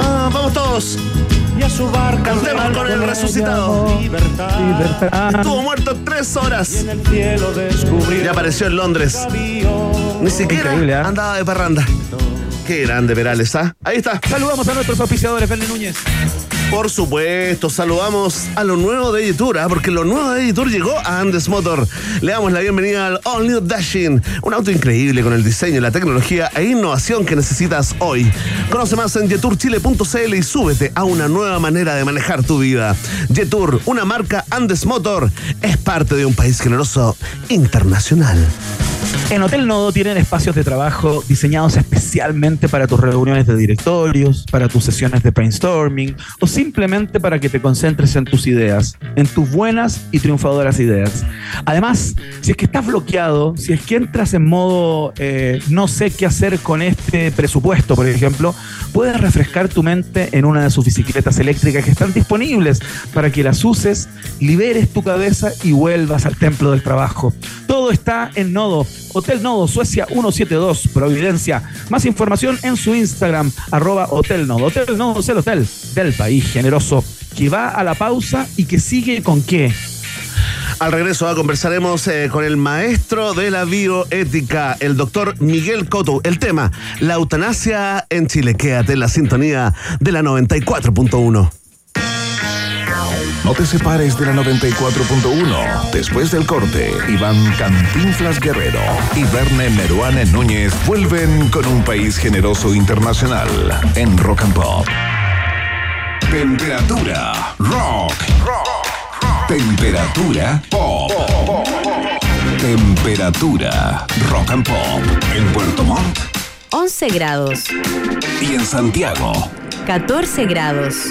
[SPEAKER 4] Ah, vamos todos.
[SPEAKER 8] y a su barco
[SPEAKER 4] Cantemos con el resucitado.
[SPEAKER 8] Libertad.
[SPEAKER 6] Libertad.
[SPEAKER 4] Estuvo muerto tres horas.
[SPEAKER 8] En el cielo descubrió
[SPEAKER 4] Y apareció en Londres. Ni siquiera
[SPEAKER 6] Increíble, ¿ah?
[SPEAKER 4] andaba de parranda. Qué grande, Perales, ¿ah? Ahí está.
[SPEAKER 6] Saludamos a nuestros auspiciadores, Bernie Núñez.
[SPEAKER 4] Por supuesto, saludamos a lo nuevo de Editor, ¿ah? porque lo nuevo de Editor llegó a Andes Motor. Le damos la bienvenida al All New Dashing, un auto increíble con el diseño, la tecnología e innovación que necesitas hoy. Conoce más en jeturchile.cl y súbete a una nueva manera de manejar tu vida. Jetur, una marca Andes Motor, es parte de un país generoso internacional.
[SPEAKER 6] En Hotel Nodo tienen espacios de trabajo diseñados especialmente para tus reuniones de directorios, para tus sesiones de brainstorming o simplemente para que te concentres en tus ideas, en tus buenas y triunfadoras ideas. Además, si es que estás bloqueado, si es que entras en modo eh, no sé qué hacer con este presupuesto, por ejemplo, puedes refrescar tu mente en una de sus bicicletas eléctricas que están disponibles para que las uses, liberes tu cabeza y vuelvas al templo del trabajo. Todo está en Nodo. Hotel Nodo, Suecia 172, Providencia. Más información en su Instagram, arroba Hotel Nodo. Hotel Nodo es el hotel del país generoso que va a la pausa y que sigue con qué.
[SPEAKER 4] Al regreso ah, conversaremos eh, con el maestro de la bioética, el doctor Miguel Coto. El tema, la eutanasia en Chile. Quédate en la sintonía de la 94.1.
[SPEAKER 1] No te separes de la 94.1. Después del corte, Iván Cantinflas Guerrero y Verne Meruane Núñez vuelven con un país generoso internacional en Rock and Pop. Temperatura rock. Temperatura pop. Temperatura rock and pop en Puerto Montt
[SPEAKER 7] 11 grados,
[SPEAKER 1] y en Santiago.
[SPEAKER 7] 14 grados.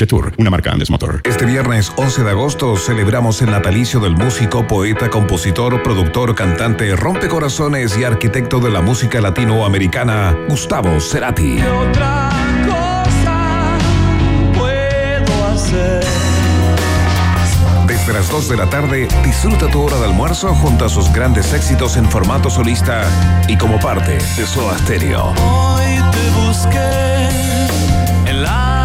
[SPEAKER 9] Jetour, una marca Andes Motor.
[SPEAKER 1] Este viernes 11 de agosto celebramos el natalicio del músico, poeta, compositor, productor, cantante, rompecorazones y arquitecto de la música latinoamericana, Gustavo Cerati.
[SPEAKER 8] Otra cosa puedo hacer.
[SPEAKER 1] Desde las 2 de la tarde, disfruta tu hora de almuerzo junto a sus grandes éxitos en formato solista y como parte de Soda Stereo.
[SPEAKER 8] Hoy te busqué en la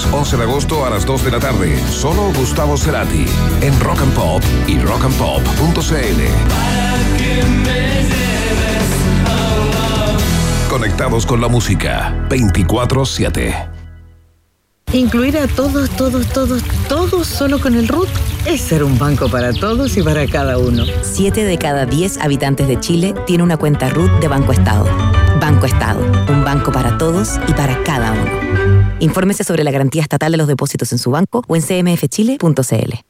[SPEAKER 1] Viernes 11 de agosto a las 2 de la tarde, solo Gustavo Cerati en Rock and Pop y rockandpop.cl. Conectados con la música 24/7.
[SPEAKER 10] Incluir a todos, todos, todos, todos solo con el RUT es ser un banco para todos y para cada uno.
[SPEAKER 7] 7 de cada 10 habitantes de Chile tiene una cuenta RUT de Banco Estado. Banco Estado, un banco para todos y para cada uno. Infórmese sobre la garantía estatal de los depósitos en su banco o en cmfchile.cl.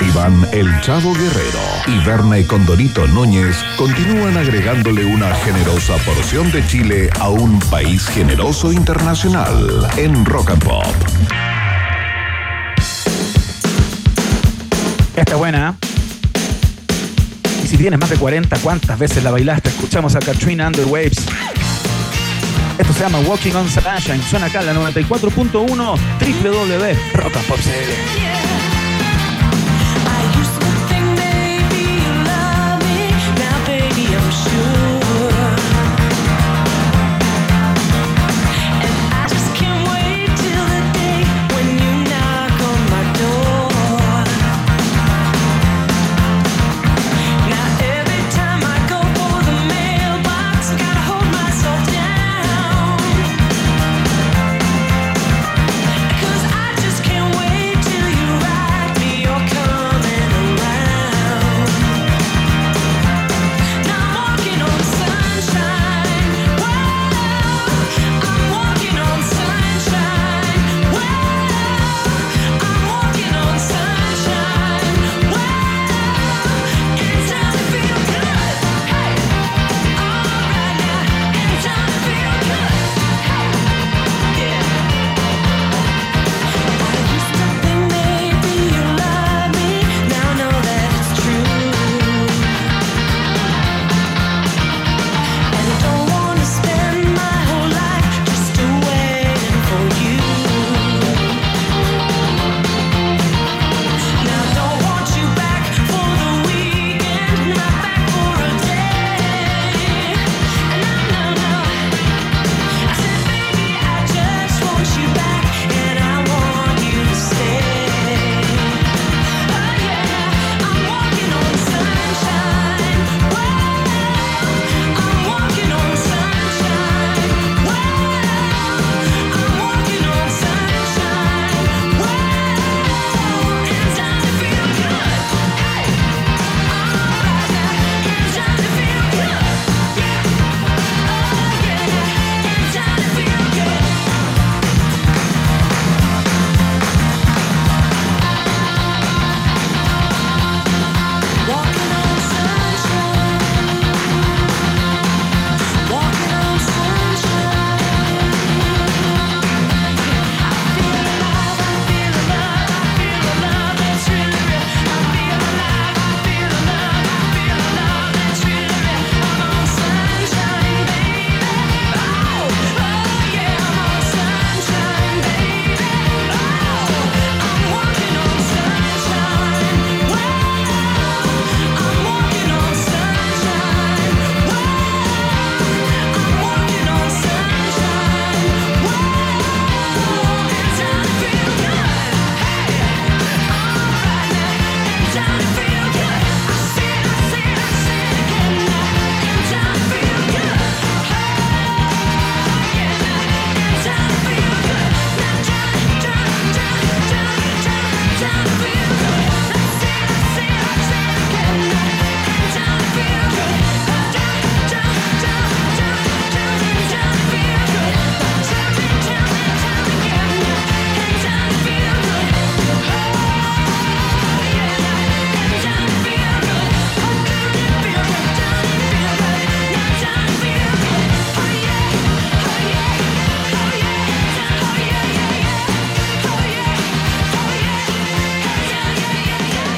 [SPEAKER 1] Iván El Chavo Guerrero y Verne Condorito Núñez continúan agregándole una generosa porción de Chile a un país generoso internacional en Rock and Pop.
[SPEAKER 6] Esta es buena. ¿eh? Y si tienes más de 40, ¿cuántas veces la bailaste? Escuchamos a Katrina Underwaves.
[SPEAKER 11] Esto se llama Walking on Sunshine. Suena acá la 94.1 www.rockandpopcl.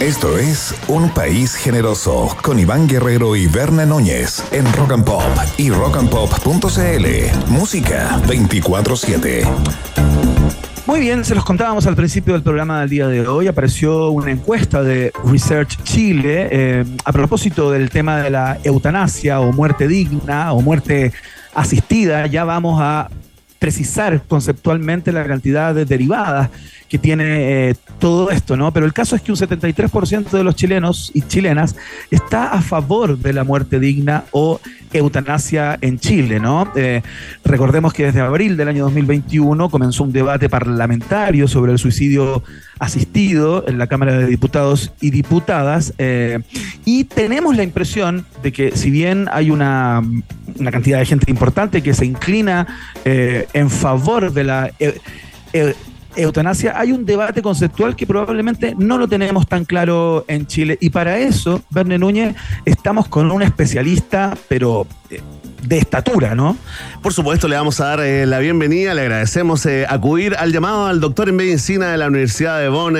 [SPEAKER 1] Esto es Un País Generoso con Iván Guerrero y Berna Núñez en Rock and Pop y rockandpop.cl. Música 24-7.
[SPEAKER 11] Muy bien, se los contábamos al principio del programa del día de hoy. Apareció una encuesta de Research Chile eh, a propósito del tema de la eutanasia o muerte digna o muerte asistida. Ya vamos a precisar conceptualmente la cantidad de derivadas que tiene eh, todo esto, ¿no? Pero el caso es que un 73% de los chilenos y chilenas está a favor de la muerte digna o eutanasia en Chile, ¿no? Eh, recordemos que desde abril del año 2021 comenzó un debate parlamentario sobre el suicidio asistido en la Cámara de Diputados y Diputadas eh, y tenemos la impresión de que si bien hay una, una cantidad de gente importante que se inclina en favor de la
[SPEAKER 6] eutanasia, hay un debate conceptual que probablemente no lo tenemos tan claro en Chile. Y para eso, Verne Núñez, estamos con un especialista, pero eh, de estatura, ¿no?
[SPEAKER 4] Por supuesto, le vamos a dar eh, la bienvenida, le agradecemos eh, acudir al llamado al doctor en medicina de la Universidad de Bonn,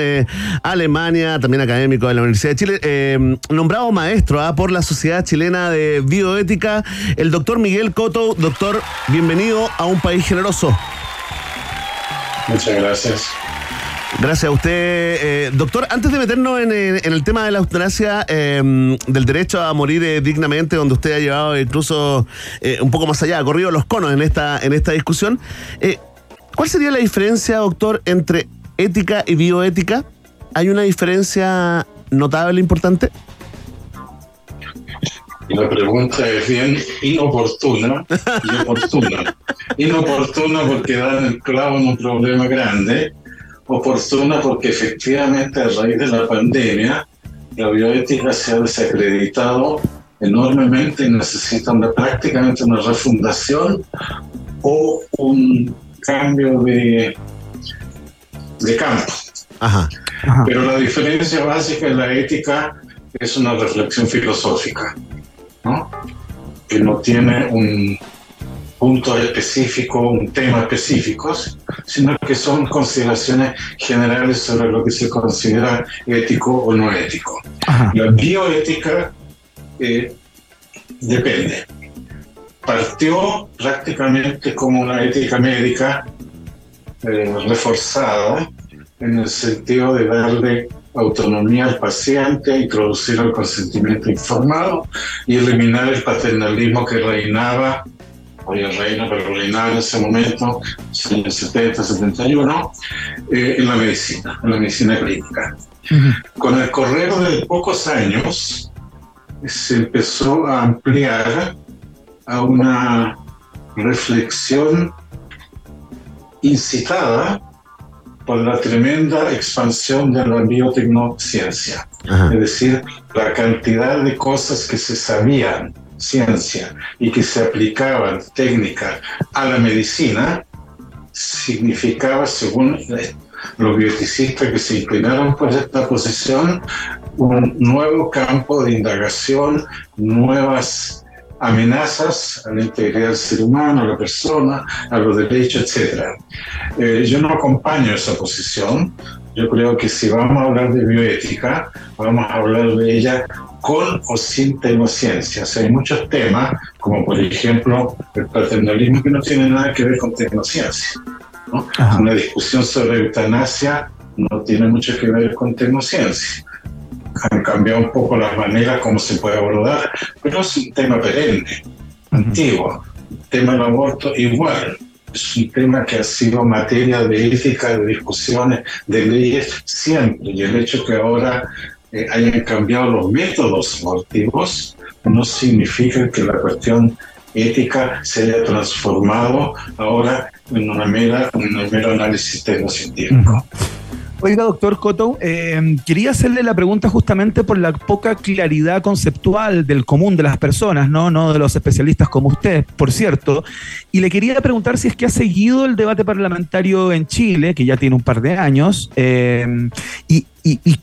[SPEAKER 4] Alemania, también académico de la Universidad de Chile, nombrado maestro ah, por la Sociedad Chilena de Bioética, el doctor Miguel Coto. Doctor, bienvenido a un país generoso.
[SPEAKER 12] Muchas gracias.
[SPEAKER 4] Gracias a usted, eh, doctor. Antes de meternos en, eh, en el tema de la eutanasia, eh, del derecho a morir eh, dignamente, donde usted ha llevado incluso un poco más allá, ha corrido los conos en esta, en esta discusión, ¿cuál sería la diferencia, doctor, entre ética y bioética? ¿Hay una diferencia notable, importante?
[SPEAKER 12] La pregunta es bien inoportuna y oportuna. Inoportuna porque da el clavo en un problema grande. Oportuna porque efectivamente a raíz de la pandemia la bioética se ha desacreditado enormemente y necesita una- prácticamente una refundación o un cambio de, de campo.
[SPEAKER 4] Ajá.
[SPEAKER 12] Pero la diferencia básica en la ética es una reflexión filosófica, ¿no? que no tiene un punto específico, un tema específico, sino que son consideraciones generales sobre lo que se considera ético o no ético. La bioética eh, depende. Partió prácticamente como una ética médica eh, reforzada en el sentido de darle autonomía al paciente, introducir el consentimiento informado y eliminar el paternalismo que reinaba, hoy reina, pero reinaba en ese momento, en el 70, 71, eh, en la medicina, en la medicina clínica. Con el correr de pocos años, se empezó a ampliar a una reflexión incitada por la tremenda expansión de la biotecnociencia. Es decir, la cantidad de cosas que se sabían, ciencia, y que se aplicaban técnicas a la medicina, significaba, según los bioticistas que se inclinaron por esta posición, un nuevo campo de indagación, nuevas amenazas a la integridad del ser humano, a la persona, a los derechos, etc. Eh, yo no acompaño esa posición. Yo creo que si vamos a hablar de bioética, vamos a hablar de ella con o sin tecnociencia. O sea, hay muchos temas, como por ejemplo el paternalismo, que no tiene nada que ver con tecnociencia. ¿no? Una discusión sobre eutanasia no tiene mucho que ver con tecnociencia han cambiado un poco las maneras como se puede abordar, pero es un tema perenne, antiguo. El tema del aborto igual. Es un tema que ha sido materia de ética, de discusiones, de leyes siempre. Y el hecho que ahora eh, hayan cambiado los métodos abortivos no significa que la cuestión ética se haya transformado ahora en una mera, un mero análisis tecnocientífico.
[SPEAKER 6] Oiga, doctor Coto, eh, quería hacerle la pregunta justamente por la poca claridad conceptual del común de las personas, ¿no? no de los especialistas como usted, por cierto. Y le quería preguntar si es que ha seguido el debate parlamentario en Chile, que ya tiene un par de años, eh, y,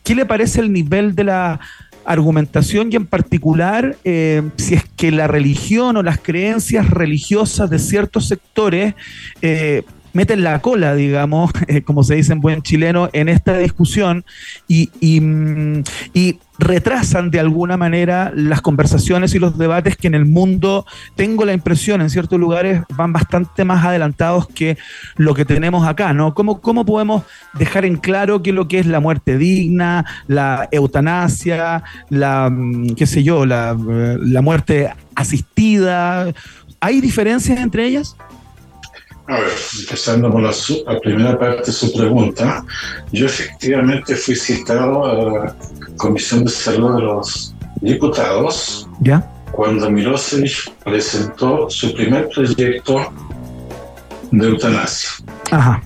[SPEAKER 6] qué le parece el nivel de la argumentación y en particular eh, si es que la religión o las creencias religiosas de ciertos sectores eh, meten la cola, digamos, eh, como se dice en buen chileno, en esta discusión y, y, mm, y, retrasan de alguna manera las conversaciones y los debates que en el mundo, tengo la impresión, en ciertos lugares van bastante más adelantados que lo que tenemos acá, ¿no? ¿Cómo, cómo podemos dejar en claro qué es lo que es la muerte digna, la eutanasia, la, mm, qué sé yo, la, la muerte asistida? ¿Hay diferencias entre ellas?
[SPEAKER 12] A ver, empezando por la, la, primera parte de su pregunta, yo efectivamente fui citado a la Comisión de Salud de los Diputados
[SPEAKER 6] ¿Ya?
[SPEAKER 12] cuando Milosevic presentó su primer proyecto de eutanasia.
[SPEAKER 6] Ajá.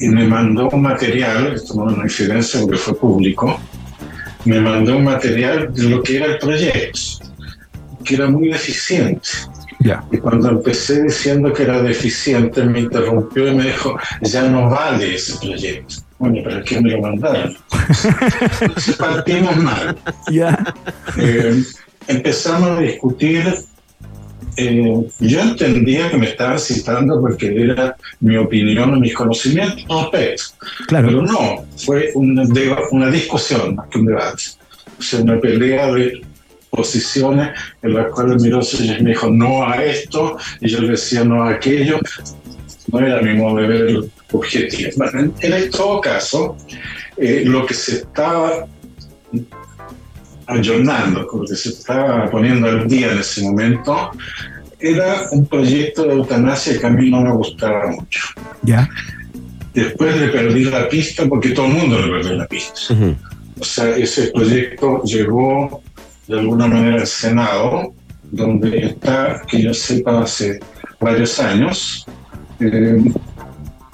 [SPEAKER 12] Y me mandó un material, esto no es una incidencia porque fue público, me mandó un material de lo que era el proyecto, que era muy deficiente. Y cuando empecé diciendo que era deficiente, me interrumpió y me dijo, ya no vale ese proyecto. Bueno, ¿pero qué me lo mandaron? Partimos mal.
[SPEAKER 6] Ya.
[SPEAKER 12] Eh, empezamos a discutir. eh, yo entendía que me estaban citando porque era mi opinión o mis conocimientos respecto.
[SPEAKER 6] Claro.
[SPEAKER 12] Pero no, fue una, una discusión más que un debate. O sea, una pelea de posiciones en las cuales miró y me dijo no a esto y yo le decía no a aquello. No era mi modo de ver el objetivo. Bueno, en, en todo caso, eh, lo que se estaba ayornando, como que se estaba poniendo al día en ese momento, era un proyecto de eutanasia que a mí no me gustaba mucho.
[SPEAKER 6] Ya.
[SPEAKER 12] Después le perdí la pista porque todo el mundo le perdió la pista. O sea, ese proyecto llegó de alguna manera al Senado, donde está, que yo sepa, hace varios años. Eh,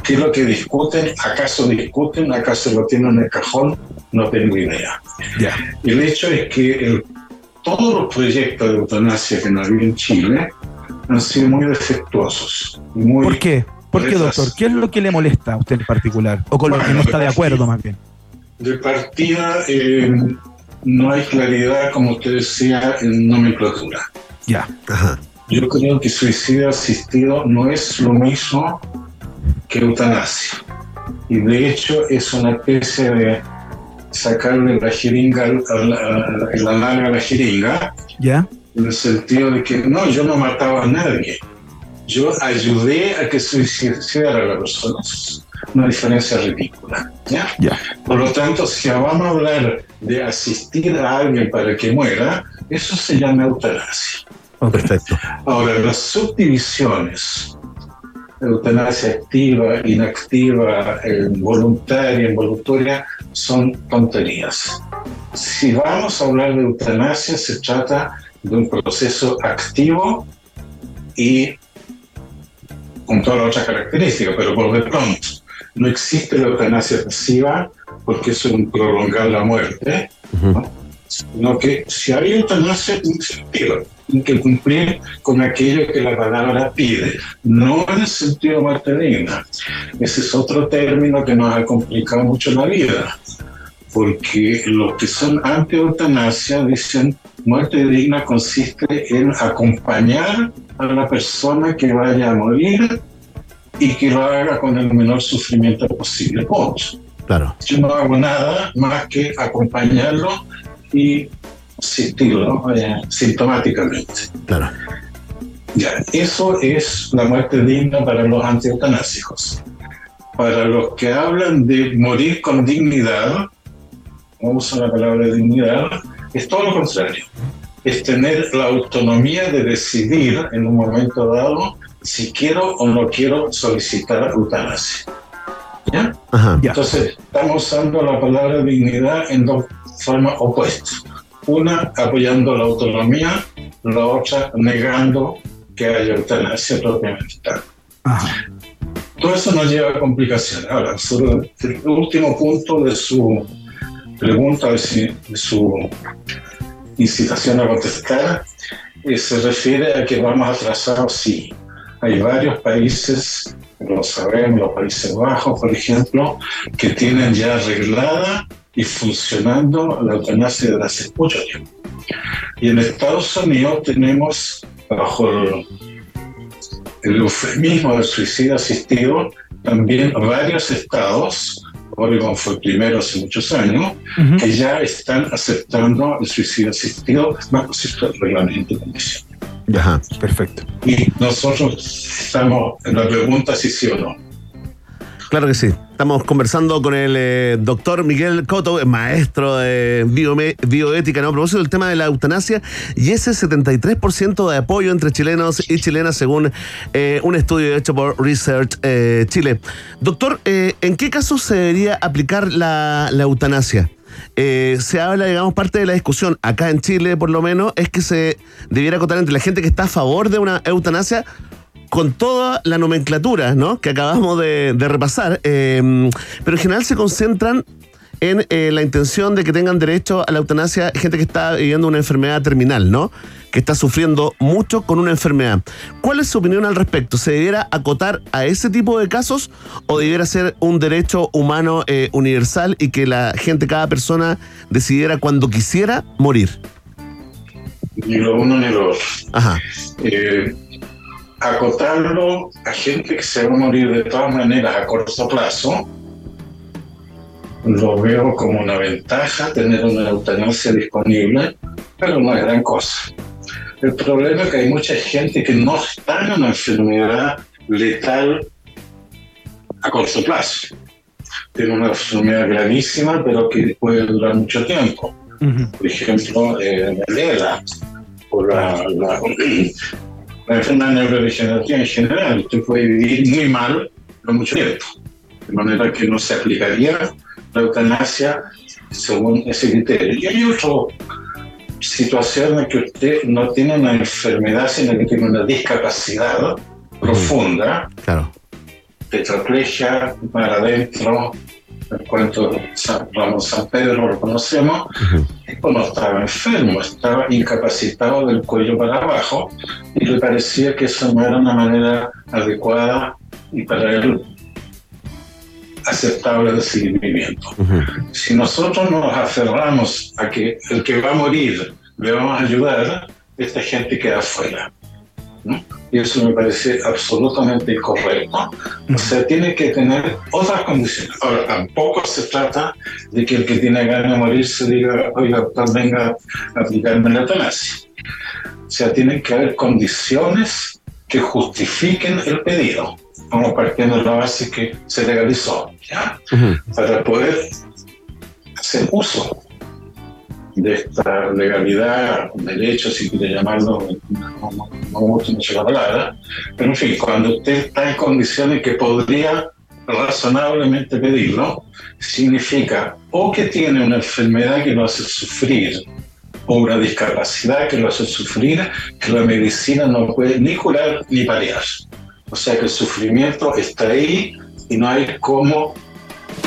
[SPEAKER 12] ¿Qué es lo que discuten? ¿Acaso discuten? ¿Acaso lo tienen en el cajón? No tengo idea.
[SPEAKER 6] Ya.
[SPEAKER 12] El hecho es que el- todos los proyectos de eutanasia que no había en Chile han sido muy defectuosos. Muy
[SPEAKER 6] ¿Por qué? ¿Por qué, doctor? ¿Qué es lo que le molesta a usted en particular? ¿O con lo que
[SPEAKER 12] Bueno,
[SPEAKER 6] no está de acuerdo, más bien?
[SPEAKER 12] De partida, eh, no hay claridad, como usted decía, en nomenclatura.
[SPEAKER 6] Ya.
[SPEAKER 12] Yo creo que suicidio asistido no es lo mismo que eutanasia. Y de hecho es una especie de sacarle la jeringa, al- al- al- la larga a la jeringa,
[SPEAKER 6] ¿Ya?
[SPEAKER 12] en el sentido de que no, yo no mataba a nadie. Yo ayudé a que suicidara a la persona. Una diferencia ridícula. ¿ya?
[SPEAKER 6] Ya.
[SPEAKER 12] Por lo tanto, si vamos a hablar de asistir a alguien para que muera, eso se llama eutanasia.
[SPEAKER 4] Perfecto.
[SPEAKER 12] Ahora, las subdivisiones, eutanasia activa, inactiva, voluntaria, involuntaria, son tonterías. Si vamos a hablar de eutanasia, se trata de un proceso activo y con todas las otras características, pero por de pronto no existe la eutanasia pasiva porque es un prolongar la muerte, ¿no? sino que si hay eutanasia activa, tiene que cumplir con aquello que la palabra pide, no en el sentido digna. Ese es otro término que nos ha complicado mucho la vida, porque los que son anti-eutanasia dicen muerte digna consiste en acompañar a la persona que vaya a morir y que lo haga con el menor sufrimiento posible. Punto.
[SPEAKER 4] Claro.
[SPEAKER 12] Yo no hago nada más que acompañarlo y asistirlo eh, sintomáticamente.
[SPEAKER 4] Claro.
[SPEAKER 12] Ya, eso es la muerte digna para los antieutánásicos. Para los que hablan de morir con dignidad, no uso la palabra dignidad, es todo lo contrario. Es tener la autonomía de decidir en un momento dado si quiero o no quiero solicitar eutanasia. ¿Ya? Entonces, estamos usando la palabra dignidad en dos formas opuestas. Una apoyando la autonomía, la otra negando que haya eutanasia propiamente tal. Todo eso nos lleva a complicaciones. Ahora, sobre el último punto de su pregunta, de su- de su incitación a contestar, eh, se refiere a que vamos atrasados, sí. Hay varios países, lo sabemos, los Países Bajos, por ejemplo, que tienen ya arreglada y funcionando la eutanasia desde hace mucho tiempo. Y en Estados Unidos tenemos, bajo el, el eufemismo del suicidio asistido, también varios estados, Oregon fue el primero hace muchos años, que ya están aceptando el suicidio asistido bajo ciertos reglamentos de condición.
[SPEAKER 4] Ajá.
[SPEAKER 6] Perfecto.
[SPEAKER 12] Y nosotros estamos en la pregunta si sí o no.
[SPEAKER 4] Claro que sí. Estamos conversando con el eh, doctor Miguel Coto, maestro de biome- bioética, ¿no? a propósito del tema de la eutanasia y ese 73% de apoyo entre chilenos y chilenas según eh, un estudio hecho por Research eh, Chile. Doctor, ¿en qué casos se debería aplicar la, la eutanasia? Eh, se habla, digamos, parte de la discusión, acá en Chile por lo menos, es que se debiera acotar entre la gente que está a favor de una eutanasia con toda la nomenclatura ¿no? que acabamos de, repasar, eh, pero en general se concentran en eh, la intención de que tengan derecho a la eutanasia gente que está viviendo una enfermedad terminal, ¿no? Que está sufriendo mucho con una enfermedad. ¿Cuál es su opinión al respecto? ¿Se debiera acotar a ese tipo de casos o debiera ser un derecho humano eh, universal y que la gente, cada persona, decidiera cuando quisiera morir?
[SPEAKER 12] Ni lo uno ni lo otro.
[SPEAKER 4] Ajá.
[SPEAKER 12] Eh, acotarlo a gente que se va a morir de todas maneras a corto plazo, lo veo como una ventaja tener una eutanasia disponible, pero no es gran cosa. El problema es que hay mucha gente que no está en una enfermedad letal a corto plazo. Tiene una enfermedad gravísima, pero que puede durar mucho tiempo. Por ejemplo, eh, la o la, la, la enfermedad neurodegenerativa en general. Usted puede vivir muy mal por mucho tiempo. De manera que no se aplicaría la eutanasia según ese criterio. Y hay otras situaciones en que usted no tiene una enfermedad, sino que tiene una discapacidad profunda.
[SPEAKER 4] Claro.
[SPEAKER 12] Tetraplegia para adentro, el cuento San, Ramón San Pedro lo conocemos, uh no estaba enfermo, estaba incapacitado del cuello para abajo y le parecía que eso no era una manera adecuada y para él aceptable de seguir viviendo. Si nosotros nos aferramos a que el que va a morir le vamos a ayudar, esta gente queda fuera. ¿no? Y eso me parece absolutamente incorrecto. O sea, tiene que tener otras condiciones. Ahora, tampoco se trata de que el que tiene ganas de morir se diga, oiga, doctor, venga a aplicarme la eutanasia. O sea, tienen que haber condiciones que justifiquen el pedido, como partiendo de la base que se legalizó, ¿ya? Para poder hacer uso de esta legalidad, derecho, si quiere llamarlo, no, no, no me gusta mucho la palabra, pero en fin, cuando usted está en condiciones que podría razonablemente pedirlo, significa o que tiene una enfermedad que lo hace sufrir, o una discapacidad que lo hace sufrir, que la medicina no puede ni curar ni paliar. O sea que el sufrimiento está ahí y no hay cómo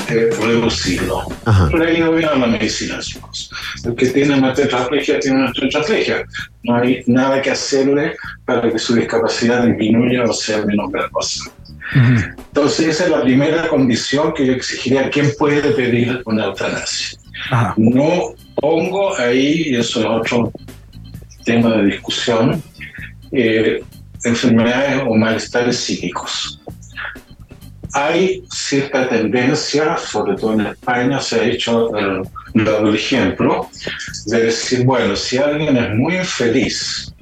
[SPEAKER 12] eh, reducirlo. Pero ahí no viene la medicina, chicos. El que tiene una tetraplegia tiene una tetraplegia. No hay nada que hacerle para que su discapacidad disminuya o sea menos gravosa. Entonces, esa es la primera condición que yo exigiría. ¿Quién puede pedir una eutanasia? No pongo ahí, y eso es otro tema de discusión, eh, enfermedades o malestares psíquicos hay cierta tendencia, sobre todo en España, se ha hecho el, el ejemplo, de decir, bueno, si alguien es muy infeliz,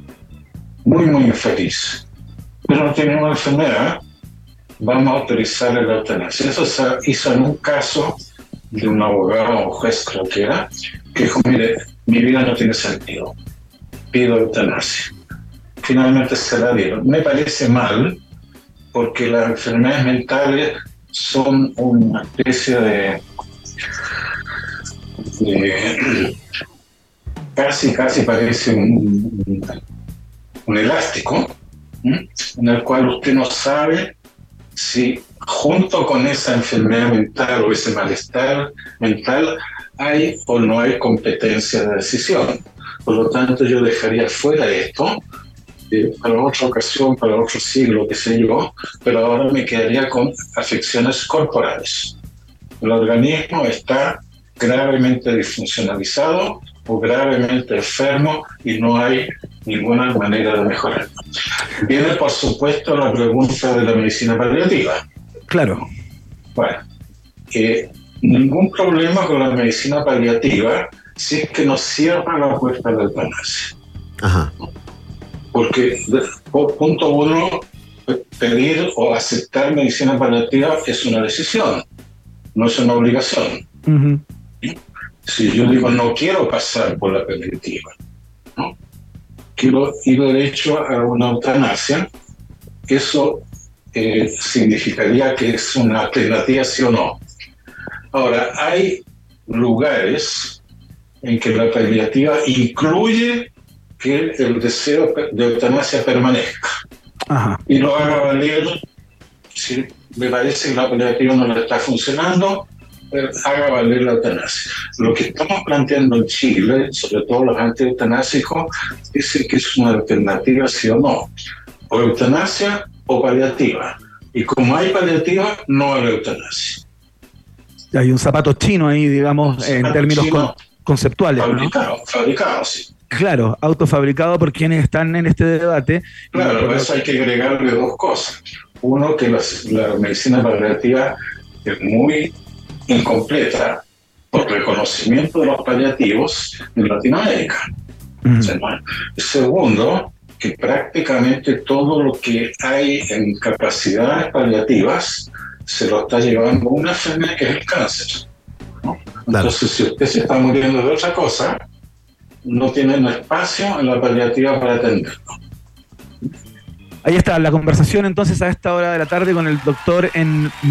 [SPEAKER 12] muy, muy infeliz, pero no tiene una enfermedad, vamos a autorizar la eutanasia. Eso se hizo en un caso de un abogado o juez, creo que era, que dijo, mire, mi vida no tiene sentido, pido eutanasia. Finalmente se la dieron. Me parece mal, porque las enfermedades mentales son una especie de, casi, casi parece un, elástico, en el cual usted no sabe si junto con esa enfermedad mental o ese malestar mental hay o no hay competencia de decisión. Por lo tanto, yo dejaría fuera esto para otra ocasión, para otro siglo, qué sé yo, pero ahora me quedaría con afecciones corporales. El organismo está gravemente disfuncionalizado o gravemente enfermo y no hay ninguna manera de mejorarlo. Viene, por supuesto, la pregunta de la medicina paliativa.
[SPEAKER 6] Claro.
[SPEAKER 12] Bueno, eh, ningún problema con la medicina paliativa si es que nos cierra la puerta del eutanasia.
[SPEAKER 4] Ajá.
[SPEAKER 12] Porque, punto uno, pedir o aceptar medicina paliativa es una decisión, no es una obligación. Si yo digo no quiero pasar por la paliativa, ¿no? quiero ir derecho a una eutanasia, eso eh, significaría que es una alternativa sí o no. Ahora, hay lugares en que la paliativa incluye que el deseo de eutanasia permanezca y lo haga valer si me parece que la paliativa no le está funcionando, haga valer la eutanasia. Lo que estamos planteando en Chile, sobre todo los anti-eutanásicos, es que es una alternativa sí o no. O eutanasia o paliativa. Y como hay paliativa, no hay eutanasia.
[SPEAKER 6] Hay un zapato chino ahí, digamos, en términos con, conceptuales.
[SPEAKER 12] Fabricado, ¿no? fabricado, sí.
[SPEAKER 6] Claro, autofabricado por quienes están en este debate.
[SPEAKER 12] Claro, por eso hay que agregarle dos cosas. Uno, que la medicina paliativa es muy incompleta por reconocimiento de los paliativos en Latinoamérica. Segundo, que prácticamente todo lo que hay en capacidades paliativas se lo está llevando una enfermedad que es el cáncer. Entonces, si usted se está muriendo de otra cosa, no tienen espacio en la paliativa para atenderlo.
[SPEAKER 6] Ahí está la conversación entonces a esta hora de la tarde con el doctor en